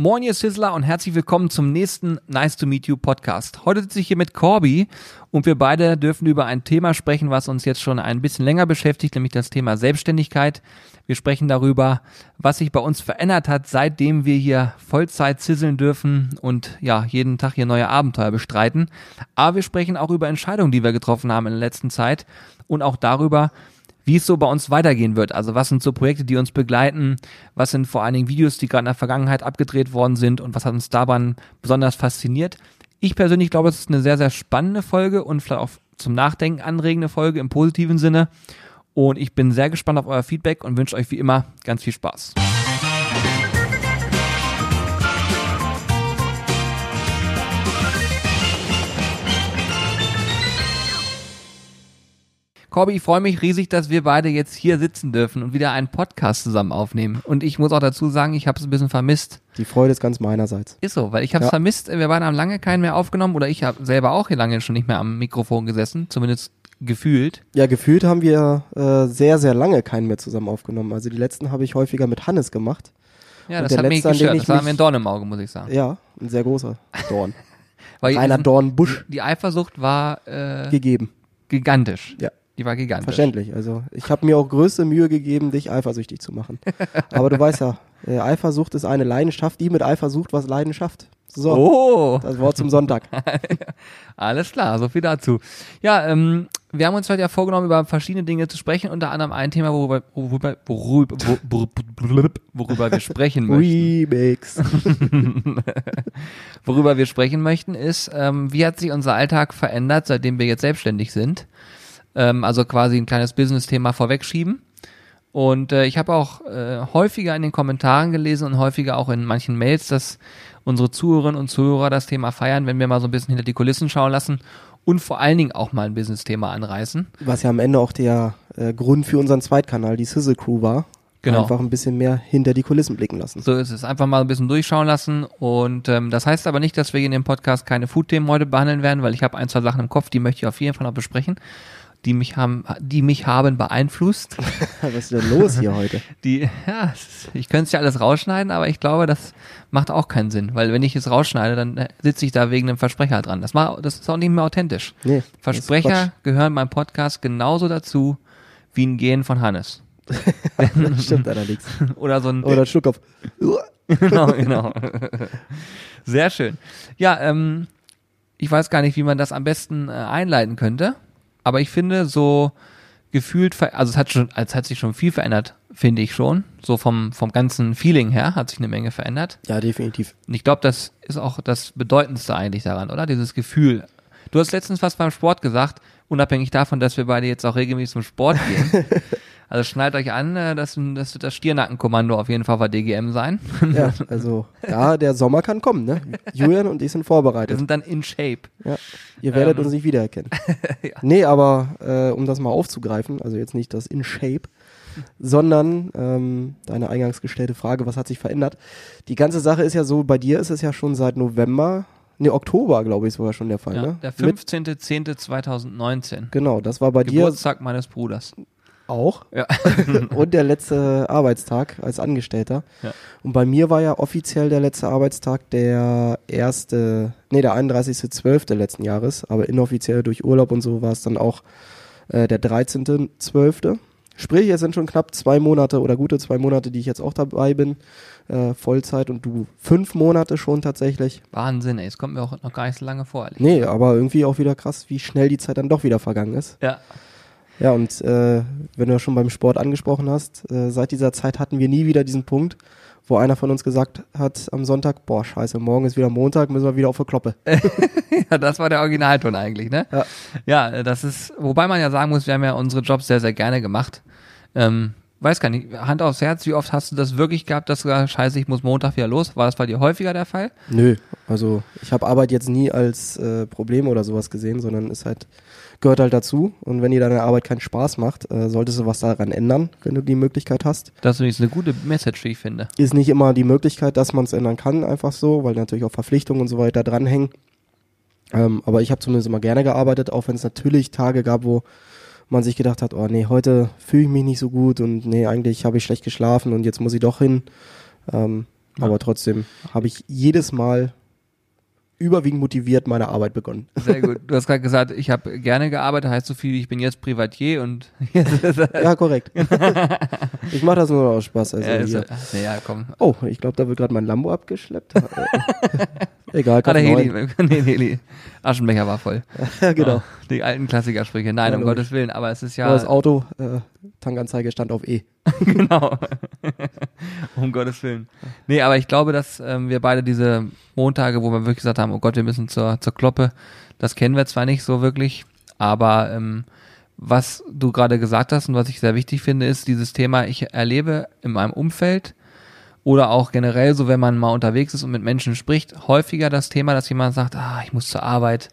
Moin, ihr Sizzler und herzlich willkommen zum nächsten Nice to Meet You Podcast. Heute sitze ich hier mit Corby und wir beide dürfen über ein Thema sprechen, was uns jetzt schon ein bisschen länger beschäftigt, nämlich das Thema Selbstständigkeit. Wir sprechen darüber, was sich bei uns verändert hat, seitdem wir hier Vollzeit zisseln dürfen und ja, jeden Tag hier neue Abenteuer bestreiten. Aber wir sprechen auch über Entscheidungen, die wir getroffen haben in der letzten Zeit und auch darüber, wie es so bei uns weitergehen wird. Also was sind so Projekte, die uns begleiten? Was sind vor allen Dingen Videos, die gerade in der Vergangenheit abgedreht worden sind und was hat uns daran besonders fasziniert? Ich persönlich glaube, es ist eine sehr, sehr spannende Folge und vielleicht auch zum Nachdenken anregende Folge im positiven Sinne. Und ich bin sehr gespannt auf euer Feedback und wünsche euch wie immer ganz viel Spaß. Corby, ich freue mich riesig, dass wir beide jetzt hier sitzen dürfen und wieder einen Podcast zusammen aufnehmen. Und ich muss auch dazu sagen, ich habe es ein bisschen vermisst. Die Freude ist ganz meinerseits. Ist so, weil ich habe es Ja. vermisst. Wir beide haben lange keinen mehr aufgenommen oder ich habe selber auch hier lange schon nicht mehr am Mikrofon gesessen, zumindest gefühlt. Ja, gefühlt haben wir äh, sehr, sehr lange keinen mehr zusammen aufgenommen. Also die letzten habe ich häufiger mit Hannes gemacht. Ja, Und das hat mich gestört. Das war mir ein Dorn im Auge, muss ich sagen. Ja, ein sehr großer Dorn. Weil die- Dornbusch Die Eifersucht war äh, gegeben. gigantisch. Ja. Die war gigantisch. Verständlich. Also ich habe mir auch größte Mühe gegeben, dich eifersüchtig zu machen. Aber du weißt ja, äh, Eifersucht ist eine Leidenschaft, die mit Eifersucht was Leidenschaft. So, Oh, das Wort zum Sonntag. alles klar, so viel dazu. Ja, ähm, wir haben uns heute ja vorgenommen, über verschiedene Dinge zu sprechen, unter anderem ein Thema, worüber, worüber, worüber, worüber, worüber wir sprechen möchten. Remix. Worüber wir sprechen möchten, ist, ähm, wie hat sich unser Alltag verändert, seitdem wir jetzt selbstständig sind? Ähm, also quasi ein kleines Business-Thema vorwegschieben. Und äh, ich habe auch äh, häufiger in den Kommentaren gelesen und häufiger auch in manchen Mails, dass unsere Zuhörerinnen und Zuhörer das Thema feiern, wenn wir mal so ein bisschen hinter die Kulissen schauen lassen und vor allen Dingen auch mal ein Business-Thema anreißen. Was ja am Ende auch der äh, Grund für unseren Zweitkanal, die Sizzle Crew war. Genau. Einfach ein bisschen mehr hinter die Kulissen blicken lassen. So ist es. Einfach mal ein bisschen durchschauen lassen. Und ähm, das heißt aber nicht, dass wir in dem Podcast keine Food-Themen heute behandeln werden, weil ich habe ein, zwei Sachen im Kopf, die möchte ich auf jeden Fall noch besprechen, die mich haben, die mich haben beeinflusst. Was ist denn los hier heute? Die, ja, ich könnte es ja alles rausschneiden, aber ich glaube, das macht auch keinen Sinn, weil wenn ich es rausschneide, dann äh, sitze ich da wegen einem Versprecher dran. Das, macht, das ist auch nicht mehr authentisch. Nee, Versprecher gehören beim Podcast genauso dazu wie ein Gehen von Hannes. Stimmt allerdings. Oder so ein Oder Schluckkopf. genau, genau. Sehr schön. Ja, ähm, ich weiß gar nicht, wie man das am besten äh, einleiten könnte, aber ich finde so gefühlt, also es hat schon, es hat sich schon viel verändert, finde ich schon. So vom, vom ganzen Feeling her hat sich eine Menge verändert. Ja, definitiv. Und ich glaube, das ist auch das Bedeutendste eigentlich daran, oder? Dieses Gefühl. Du hast letztens was beim Sport gesagt, unabhängig davon, dass wir beide jetzt auch regelmäßig zum Sport gehen. Also schnallt euch an, äh, das, das wird das Stirnackenkommando auf jeden Fall bei DGM sein. Ja, also, ja, der Sommer kann kommen, ne? Julian und ich sind Wir vorbereitet. sind dann in Shape. Ja, ihr werdet Ähm. uns nicht wiedererkennen. Nee, aber äh, um das mal aufzugreifen, also jetzt nicht das in Shape, sondern ähm, deine eingangs gestellte Frage, was hat sich verändert? Die ganze Sache ist ja so, bei dir ist es ja schon seit November, nee, Oktober, glaube ich, sogar schon der Fall, Ja, ne? der Mit, 15.10.2019. genau, das war bei dir Geburtstag meines Bruders. Auch. Ja. und der letzte Arbeitstag als Angestellter. Ja. Und bei mir war ja offiziell der letzte Arbeitstag der erste, nee, der 31.12. letzten Jahres, aber inoffiziell durch Urlaub und so war es dann auch äh, der 13.12. Sprich, es sind schon knapp zwei Monate oder gute zwei Monate, die ich jetzt auch dabei bin, äh, Vollzeit und du fünf Monate schon tatsächlich. Wahnsinn, ey. Es kommt mir auch noch gar nicht so lange vor. ehrlich. Nee, aber irgendwie auch wieder krass, wie schnell die Zeit dann doch wieder vergangen ist. Ja. Ja, und äh, wenn du ja schon beim Sport angesprochen hast, äh, seit dieser Zeit hatten wir nie wieder diesen Punkt, wo einer von uns gesagt hat am Sonntag, boah, scheiße, morgen ist wieder Montag, müssen wir wieder auf der Kloppe. ja, das war der Originalton eigentlich, ne? Ja. Ja, das ist, wobei man ja sagen muss, wir haben ja unsere Jobs sehr, sehr gerne gemacht. Ähm, weiß gar nicht, Hand aufs Herz, wie oft hast du das wirklich gehabt, dass du gesagt hast, scheiße, ich muss Montag wieder los? War das bei dir häufiger der Fall? Nö, also ich habe Arbeit jetzt nie als äh, Problem oder sowas gesehen, sondern ist halt, gehört halt dazu. Und wenn dir deine Arbeit keinen Spaß macht, äh, solltest du was daran ändern, wenn du die Möglichkeit hast. Das ist eine gute Message, wie ich finde. Ist nicht immer die Möglichkeit, dass man es ändern kann, einfach so, weil natürlich auch Verpflichtungen und so weiter dranhängen. Ähm, aber ich habe zumindest immer gerne gearbeitet, auch wenn es natürlich Tage gab, wo man sich gedacht hat, oh nee, heute fühle ich mich nicht so gut und nee, eigentlich habe ich schlecht geschlafen und jetzt muss ich doch hin. Ähm, Ja. Aber trotzdem habe ich jedes Mal überwiegend motiviert meine Arbeit begonnen. Sehr gut. Du hast gerade gesagt, ich habe gerne gearbeitet, heißt so viel, ich bin jetzt Privatier und Ja, korrekt. ich mache das nur aus Spaß. Also ja, ist, ja, komm. Oh, ich glaube, da wird gerade mein Lambo abgeschleppt. Egal, kann Heli, nee, nee, Aschenbecher war voll. ja, genau. Oh, die alten Klassikersprüche. Nein, ja, um Gottes Willen, aber es ist ja. das Auto, äh, Tankanzeige stand auf E. genau. um Gottes Willen. Nee, aber ich glaube, dass ähm, wir beide diese Montage, wo wir wirklich gesagt haben, oh Gott, wir müssen zur, zur Kloppe, das kennen wir zwar nicht so wirklich, aber ähm, was du gerade gesagt hast und was ich sehr wichtig finde, ist dieses Thema, ich erlebe in meinem Umfeld oder auch generell so, wenn man mal unterwegs ist und mit Menschen spricht, häufiger das Thema, dass jemand sagt, ah, ich muss zur Arbeit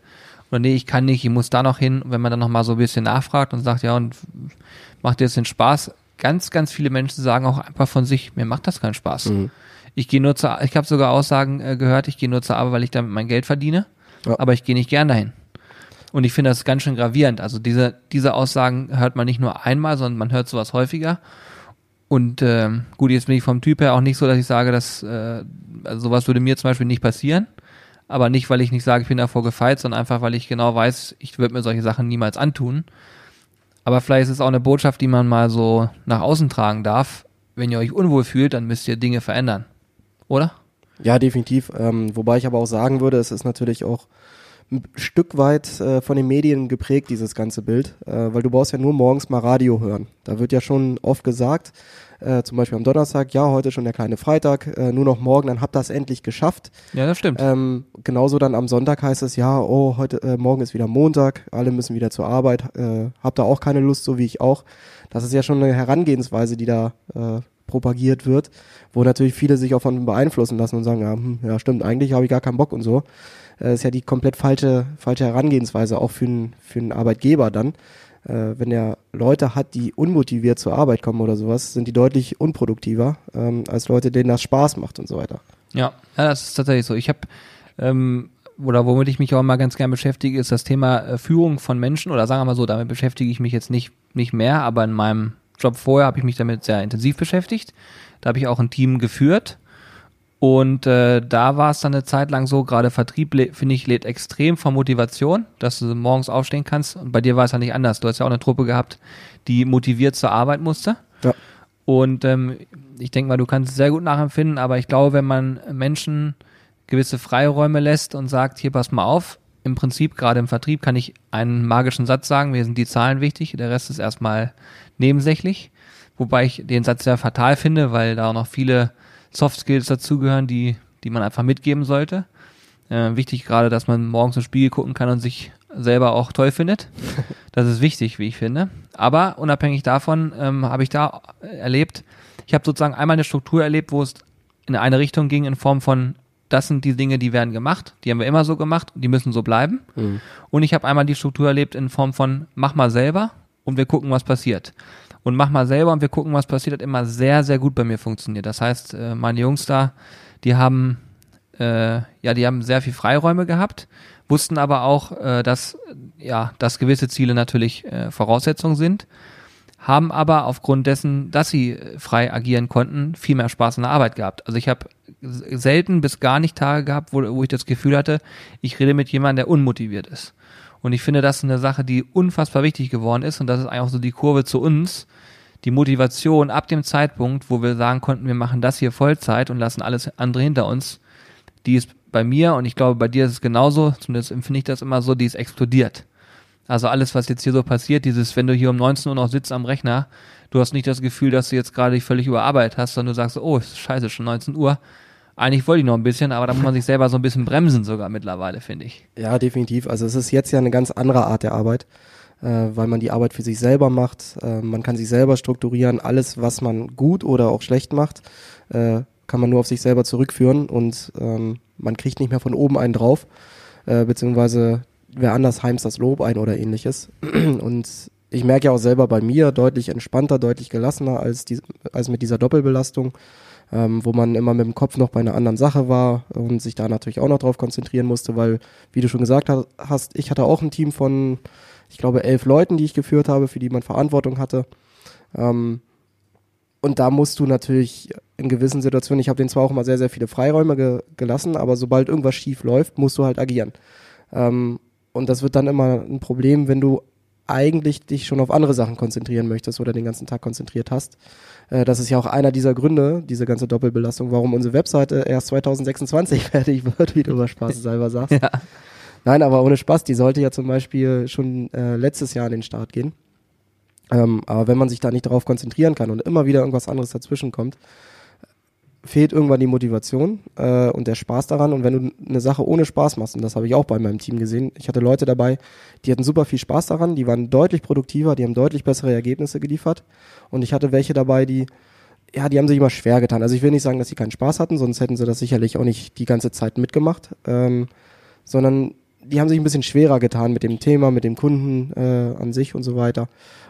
oder nee, ich kann nicht, ich muss da noch hin. Und wenn man dann noch mal so ein bisschen nachfragt und sagt, ja, und macht dir das den Spaß? Ganz, ganz viele Menschen sagen auch einfach von sich, mir macht das keinen Spaß. Mhm. Ich gehe nur zur, ich habe sogar Aussagen äh, gehört, ich gehe nur zur Arbeit, weil ich damit mein Geld verdiene, ja. aber ich gehe nicht gern dahin. Und ich finde das ganz schön gravierend. Also diese, diese Aussagen hört man nicht nur einmal, sondern man hört sowas häufiger. Und äh, gut, jetzt bin ich vom Typ her auch nicht so, dass ich sage, dass äh, also sowas würde mir zum Beispiel nicht passieren. Aber nicht, weil ich nicht sage, ich bin davor gefeit, sondern einfach, weil ich genau weiß, ich würde mir solche Sachen niemals antun. Aber vielleicht ist es auch eine Botschaft, die man mal so nach außen tragen darf. Wenn ihr euch unwohl fühlt, dann müsst ihr Dinge verändern. Oder? Ja, definitiv. Ähm, wobei ich aber auch sagen würde, es ist natürlich auch ein Stück weit äh, von den Medien geprägt, dieses ganze Bild, äh, weil du brauchst ja nur morgens mal Radio hören. Da wird ja schon oft gesagt, äh, zum Beispiel am Donnerstag, ja, heute schon der kleine Freitag, äh, nur noch morgen, dann habt ihr es endlich geschafft. Ja, das stimmt. Ähm, genauso dann am Sonntag heißt es, ja, oh, heute, äh, morgen ist wieder Montag, alle müssen wieder zur Arbeit, äh, habt ihr auch keine Lust, so wie ich auch. Das ist ja schon eine Herangehensweise, die da propagiert wird, wo natürlich viele sich auch von beeinflussen lassen und sagen, ja, hm, ja stimmt, eigentlich habe ich gar keinen Bock und so. Das ist ja die komplett falsche, falsche Herangehensweise, auch für einen, für einen Arbeitgeber dann äh, wenn er Leute hat, die unmotiviert zur Arbeit kommen oder sowas, sind die deutlich unproduktiver ähm, als Leute, denen das Spaß macht und so weiter. Ja, ja das ist tatsächlich so. Ich habe ähm, oder womit ich mich auch mal ganz gern beschäftige, ist das Thema äh, Führung von Menschen oder sagen wir mal so, damit beschäftige ich mich jetzt nicht nicht mehr, aber in meinem Job vorher habe ich mich damit sehr intensiv beschäftigt. Da habe ich auch ein Team geführt und äh, da war es dann eine Zeit lang so, gerade Vertrieb, finde ich, lädt extrem von Motivation, dass du morgens aufstehen kannst. Und bei dir war es ja nicht anders. Du hast ja auch eine Truppe gehabt, die motiviert zur Arbeit musste. Ja. Und ähm, ich denke mal, du kannst es sehr gut nachempfinden, aber ich glaube, wenn man Menschen gewisse Freiräume lässt und sagt, hier pass mal auf, im Prinzip gerade im Vertrieb kann ich einen magischen Satz sagen, mir sind die Zahlen wichtig, der Rest ist erstmal nebensächlich. Wobei ich den Satz sehr fatal finde, weil da auch noch viele Soft Skills dazugehören, die, die man einfach mitgeben sollte. Äh, wichtig gerade, dass man morgens ins Spiegel gucken kann und sich selber auch toll findet. Das ist wichtig, wie ich finde. Aber unabhängig davon ähm, habe ich da erlebt, ich habe sozusagen einmal eine Struktur erlebt, wo es in eine Richtung ging in Form von, das sind die Dinge, die werden gemacht, die haben wir immer so gemacht die müssen so bleiben. Mhm. Und ich habe einmal die Struktur erlebt in Form von, mach mal selber und wir gucken, was passiert und mach mal selber und wir gucken, was passiert, hat immer sehr, sehr gut bei mir funktioniert. Das heißt, äh, meine Jungs da, die haben, äh, ja, die haben sehr viel Freiräume gehabt, wussten aber auch, äh, dass, ja, dass gewisse Ziele natürlich äh, Voraussetzungen sind, haben aber aufgrund dessen, dass sie frei agieren konnten, viel mehr Spaß in der Arbeit gehabt. Also ich habe selten bis gar nicht Tage gehabt, wo, wo ich das Gefühl hatte, ich rede mit jemandem, der unmotiviert ist. Und ich finde, das ist eine Sache, die unfassbar wichtig geworden ist. Und das ist eigentlich auch so die Kurve zu uns. Die Motivation ab dem Zeitpunkt, wo wir sagen konnten, wir machen das hier Vollzeit und lassen alles andere hinter uns, die ist bei mir und ich glaube, bei dir ist es genauso, zumindest empfinde ich das immer so, die ist explodiert. Also alles, was jetzt hier so passiert, dieses, wenn du hier um 19 Uhr noch sitzt am Rechner, du hast nicht das Gefühl, dass du jetzt gerade dich völlig überarbeitet hast, sondern du sagst, oh, scheiße, schon 19 Uhr eigentlich wollte ich noch ein bisschen, aber da muss man sich selber so ein bisschen bremsen sogar mittlerweile, finde ich. Ja, definitiv. Also es ist jetzt ja eine ganz andere Art der Arbeit, äh, weil man die Arbeit für sich selber macht. Äh, man kann sich selber strukturieren. Alles, was man gut oder auch schlecht macht, äh, kann man nur auf sich selber zurückführen und ähm, man kriegt nicht mehr von oben einen drauf, äh, beziehungsweise wer anders heimst das Lob ein oder ähnliches. Und ich merke ja auch selber bei mir deutlich entspannter, deutlich gelassener als, die, als mit dieser Doppelbelastung ähm, wo man immer mit dem Kopf noch bei einer anderen Sache war und sich da natürlich auch noch drauf konzentrieren musste, weil, wie du schon gesagt hast, ich hatte auch ein Team von, ich glaube, elf Leuten, die ich geführt habe, für die man Verantwortung hatte. Ähm, und da musst du natürlich in gewissen Situationen, ich habe den zwar auch immer sehr, sehr viele Freiräume ge gelassen, aber sobald irgendwas schief läuft, musst du halt agieren. Ähm, und das wird dann immer ein Problem, wenn du eigentlich dich schon auf andere Sachen konzentrieren möchtest oder den ganzen Tag konzentriert hast. Äh, das ist ja auch einer dieser Gründe, diese ganze Doppelbelastung, warum unsere Webseite erst 2026 fertig wird, wie du über Spaß selber sagst. Ja. Nein, aber ohne Spaß, die sollte ja zum Beispiel schon äh, letztes Jahr an den Start gehen. Ähm, aber wenn man sich da nicht darauf konzentrieren kann und immer wieder irgendwas anderes dazwischen kommt, fehlt irgendwann die Motivation äh, und der Spaß daran. Und wenn du eine Sache ohne Spaß machst, und das habe ich auch bei meinem Team gesehen, ich hatte Leute dabei, die hatten super viel Spaß daran, die waren deutlich produktiver, die haben deutlich bessere Ergebnisse geliefert. Und ich hatte welche dabei, die, ja, die haben sich immer schwer getan. Also ich will nicht sagen, dass sie keinen Spaß hatten, sonst hätten sie das sicherlich auch nicht die ganze Zeit mitgemacht, ähm, sondern die haben sich ein bisschen schwerer getan mit dem Thema, mit dem Kunden äh, an sich und so weiter.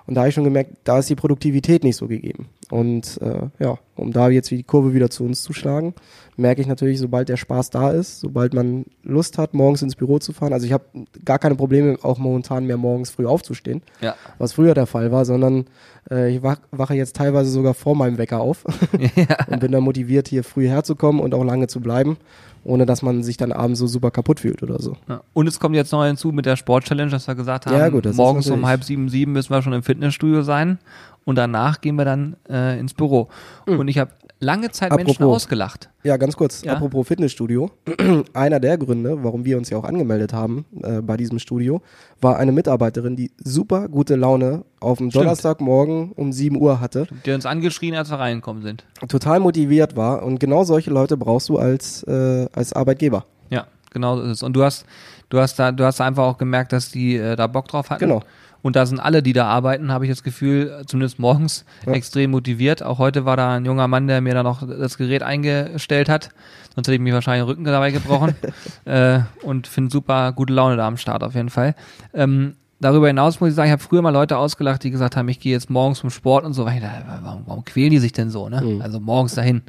Und da habe ich schon gemerkt, da ist die Produktivität nicht so gegeben. Und äh, ja, um da jetzt die Kurve wieder zu uns zu schlagen, merke ich natürlich, sobald der Spaß da ist, sobald man Lust hat, morgens ins Büro zu fahren. Also ich habe gar keine Probleme, auch momentan mehr morgens früh aufzustehen, ja. was früher der Fall war, sondern äh, ich wach, wache jetzt teilweise sogar vor meinem Wecker auf ja. und bin dann motiviert, hier früh herzukommen und auch lange zu bleiben ohne dass man sich dann abends so super kaputt fühlt oder so. Ja. Und es kommt jetzt noch hinzu mit der Sport-Challenge, dass wir gesagt haben, ja, gut, morgens um halb sieben, sieben müssen wir schon im Fitnessstudio sein und danach gehen wir dann äh, ins Büro. Mhm. Und ich habe lange Zeit apropos, Menschen ausgelacht. Ja, ganz kurz, ja. apropos Fitnessstudio. Einer der Gründe, warum wir uns ja auch angemeldet haben äh, bei diesem Studio, war eine Mitarbeiterin, die super gute Laune auf dem Stimmt. Donnerstagmorgen um 7 Uhr hatte. Die uns angeschrien, als wir reingekommen sind. Total motiviert war und genau solche Leute brauchst du als, äh, als Arbeitgeber. Ja, genau so ist es. Und du hast, du hast da, du hast einfach auch gemerkt, dass die äh, da Bock drauf hatten. Genau. Und da sind alle, die da arbeiten, habe ich das Gefühl, zumindest morgens, ja. extrem motiviert. Auch heute war da ein junger Mann, der mir da noch das Gerät eingestellt hat. Sonst hätte ich mir wahrscheinlich den Rücken dabei gebrochen. äh, und finde super gute Laune da am Start auf jeden Fall. Ähm, darüber hinaus muss ich sagen, ich habe früher mal Leute ausgelacht, die gesagt haben, ich gehe jetzt morgens zum Sport und so weiter. Warum, warum quälen die sich denn so? Ne? Mhm. Also morgens dahin.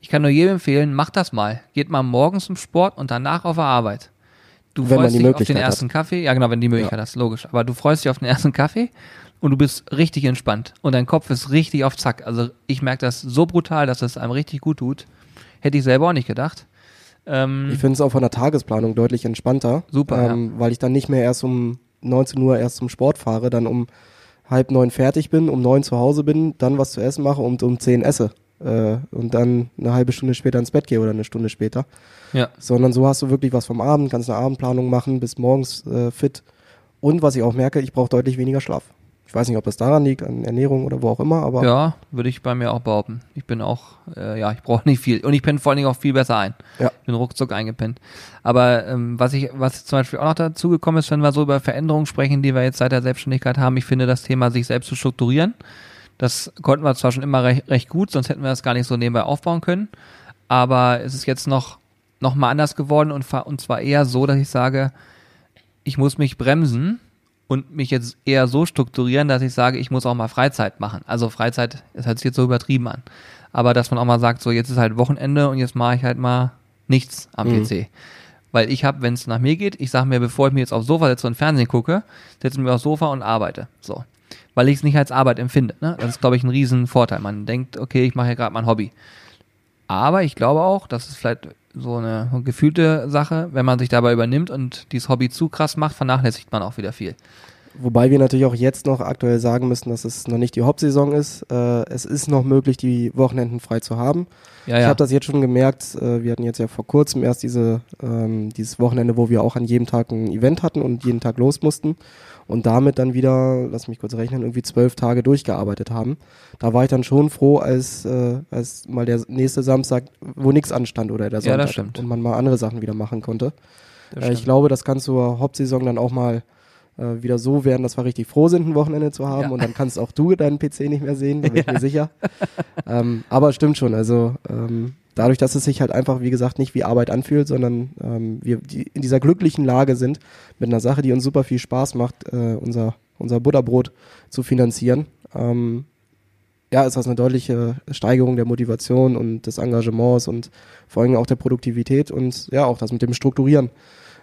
Ich kann nur jedem empfehlen, macht das mal. Geht mal morgens zum Sport und danach auf der Arbeit. Du wenn freust dich auf den ersten hat. Kaffee. Ja, genau, wenn die Möglichkeit ja. hast, logisch. Aber du freust dich auf den ersten Kaffee und du bist richtig entspannt. Und dein Kopf ist richtig auf Zack. Also ich merke das so brutal, dass es einem richtig gut tut. Hätte ich selber auch nicht gedacht. Ähm, ich finde es auch von der Tagesplanung deutlich entspannter. Super. Ähm, ja. Weil ich dann nicht mehr erst um 19 Uhr erst zum Sport fahre, dann um halb neun fertig bin, um neun zu Hause bin, dann was zu essen mache und um zehn esse äh, und dann eine halbe Stunde später ins Bett gehe oder eine Stunde später. Ja. Sondern so hast du wirklich was vom Abend, kannst eine Abendplanung machen, bis morgens äh, fit. Und was ich auch merke, ich brauche deutlich weniger Schlaf. Ich weiß nicht, ob das daran liegt, an Ernährung oder wo auch immer, aber. Ja, würde ich bei mir auch behaupten. Ich bin auch, äh, ja, ich brauche nicht viel. Und ich penne vor allen Dingen auch viel besser ein. Ja. Ich bin ruckzuck eingepennt. Aber ähm, was ich, was zum Beispiel auch noch dazu gekommen ist, wenn wir so über Veränderungen sprechen, die wir jetzt seit der Selbstständigkeit haben, ich finde das Thema, sich selbst zu strukturieren das konnten wir zwar schon immer recht, recht gut, sonst hätten wir das gar nicht so nebenbei aufbauen können. Aber es ist jetzt noch, noch mal anders geworden und, und zwar eher so, dass ich sage, ich muss mich bremsen und mich jetzt eher so strukturieren, dass ich sage, ich muss auch mal Freizeit machen. Also Freizeit, das hört sich jetzt so übertrieben an. Aber dass man auch mal sagt, so jetzt ist halt Wochenende und jetzt mache ich halt mal nichts am mhm. PC. Weil ich habe, wenn es nach mir geht, ich sage mir, bevor ich mir jetzt aufs Sofa setze und Fernsehen gucke, setze ich mir aufs Sofa und arbeite. So weil ich es nicht als Arbeit empfinde. Ne? Das ist, glaube ich, ein Riesenvorteil. Man denkt, okay, ich mache ja gerade mein Hobby. Aber ich glaube auch, das ist vielleicht so eine gefühlte Sache, wenn man sich dabei übernimmt und dieses Hobby zu krass macht, vernachlässigt man auch wieder viel. Wobei wir natürlich auch jetzt noch aktuell sagen müssen, dass es noch nicht die Hauptsaison ist. Äh, es ist noch möglich, die Wochenenden frei zu haben. Ja, ich ja. habe das jetzt schon gemerkt. Äh, wir hatten jetzt ja vor kurzem erst diese, ähm, dieses Wochenende, wo wir auch an jedem Tag ein Event hatten und jeden Tag los mussten und damit dann wieder, lass mich kurz rechnen, irgendwie zwölf Tage durchgearbeitet haben. Da war ich dann schon froh, als, äh, als mal der nächste Samstag, wo nichts anstand oder der Sonntag ja, und man mal andere Sachen wieder machen konnte. Äh, ich glaube, das kann zur Hauptsaison dann auch mal äh, wieder so werden, dass wir richtig froh sind, ein Wochenende zu haben ja. und dann kannst auch du deinen PC nicht mehr sehen, da bin ich mir sicher. Ähm, aber stimmt schon, also ähm, dadurch, dass es sich halt einfach, wie gesagt, nicht wie Arbeit anfühlt, sondern ähm, wir die in dieser glücklichen Lage sind, mit einer Sache, die uns super viel Spaß macht, äh, unser, unser Butterbrot zu finanzieren, ähm, ja, ist das eine deutliche Steigerung der Motivation und des Engagements und vor allem auch der Produktivität und ja, auch das mit dem Strukturieren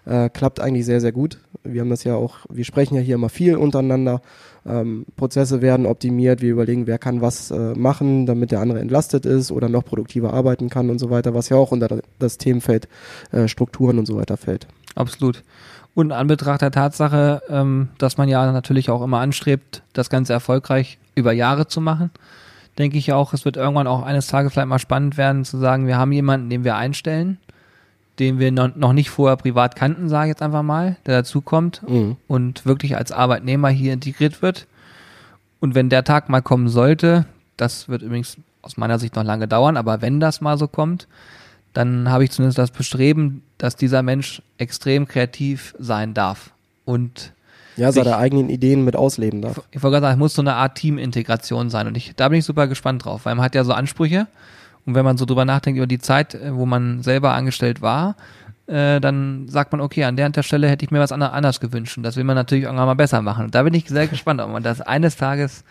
Äh, klappt eigentlich sehr, sehr gut. Wir haben das ja auch, wir sprechen ja hier immer viel untereinander. Ähm, Prozesse werden optimiert, wir überlegen, wer kann was äh, machen, damit der andere entlastet ist oder noch produktiver arbeiten kann und so weiter, was ja auch unter das Themenfeld äh, Strukturen und so weiter fällt. Absolut. Und an Betracht der Tatsache, ähm, dass man ja natürlich auch immer anstrebt, das Ganze erfolgreich über Jahre zu machen, denke ich auch, es wird irgendwann auch eines Tages vielleicht mal spannend werden, zu sagen, wir haben jemanden, den wir einstellen, den wir noch nicht vorher privat kannten, sage ich jetzt einfach mal, der dazukommt mhm. und wirklich als Arbeitnehmer hier integriert wird. Und wenn der Tag mal kommen sollte, das wird übrigens aus meiner Sicht noch lange dauern, aber wenn das mal so kommt, dann habe ich zumindest das Bestreben, dass dieser Mensch extrem kreativ sein darf und ja, seine eigenen Ideen mit ausleben darf. Ich wollte gerade sagen, es muss so eine Art Teamintegration sein und ich, da bin ich super gespannt drauf, weil man hat ja so Ansprüche und wenn man so drüber nachdenkt über die Zeit, äh, wo man selber angestellt war, äh, dann sagt man, okay, an der, an der Stelle hätte ich mir was anders gewünscht und das will man natürlich irgendwann mal besser machen und da bin ich sehr gespannt, ob man das eines Tages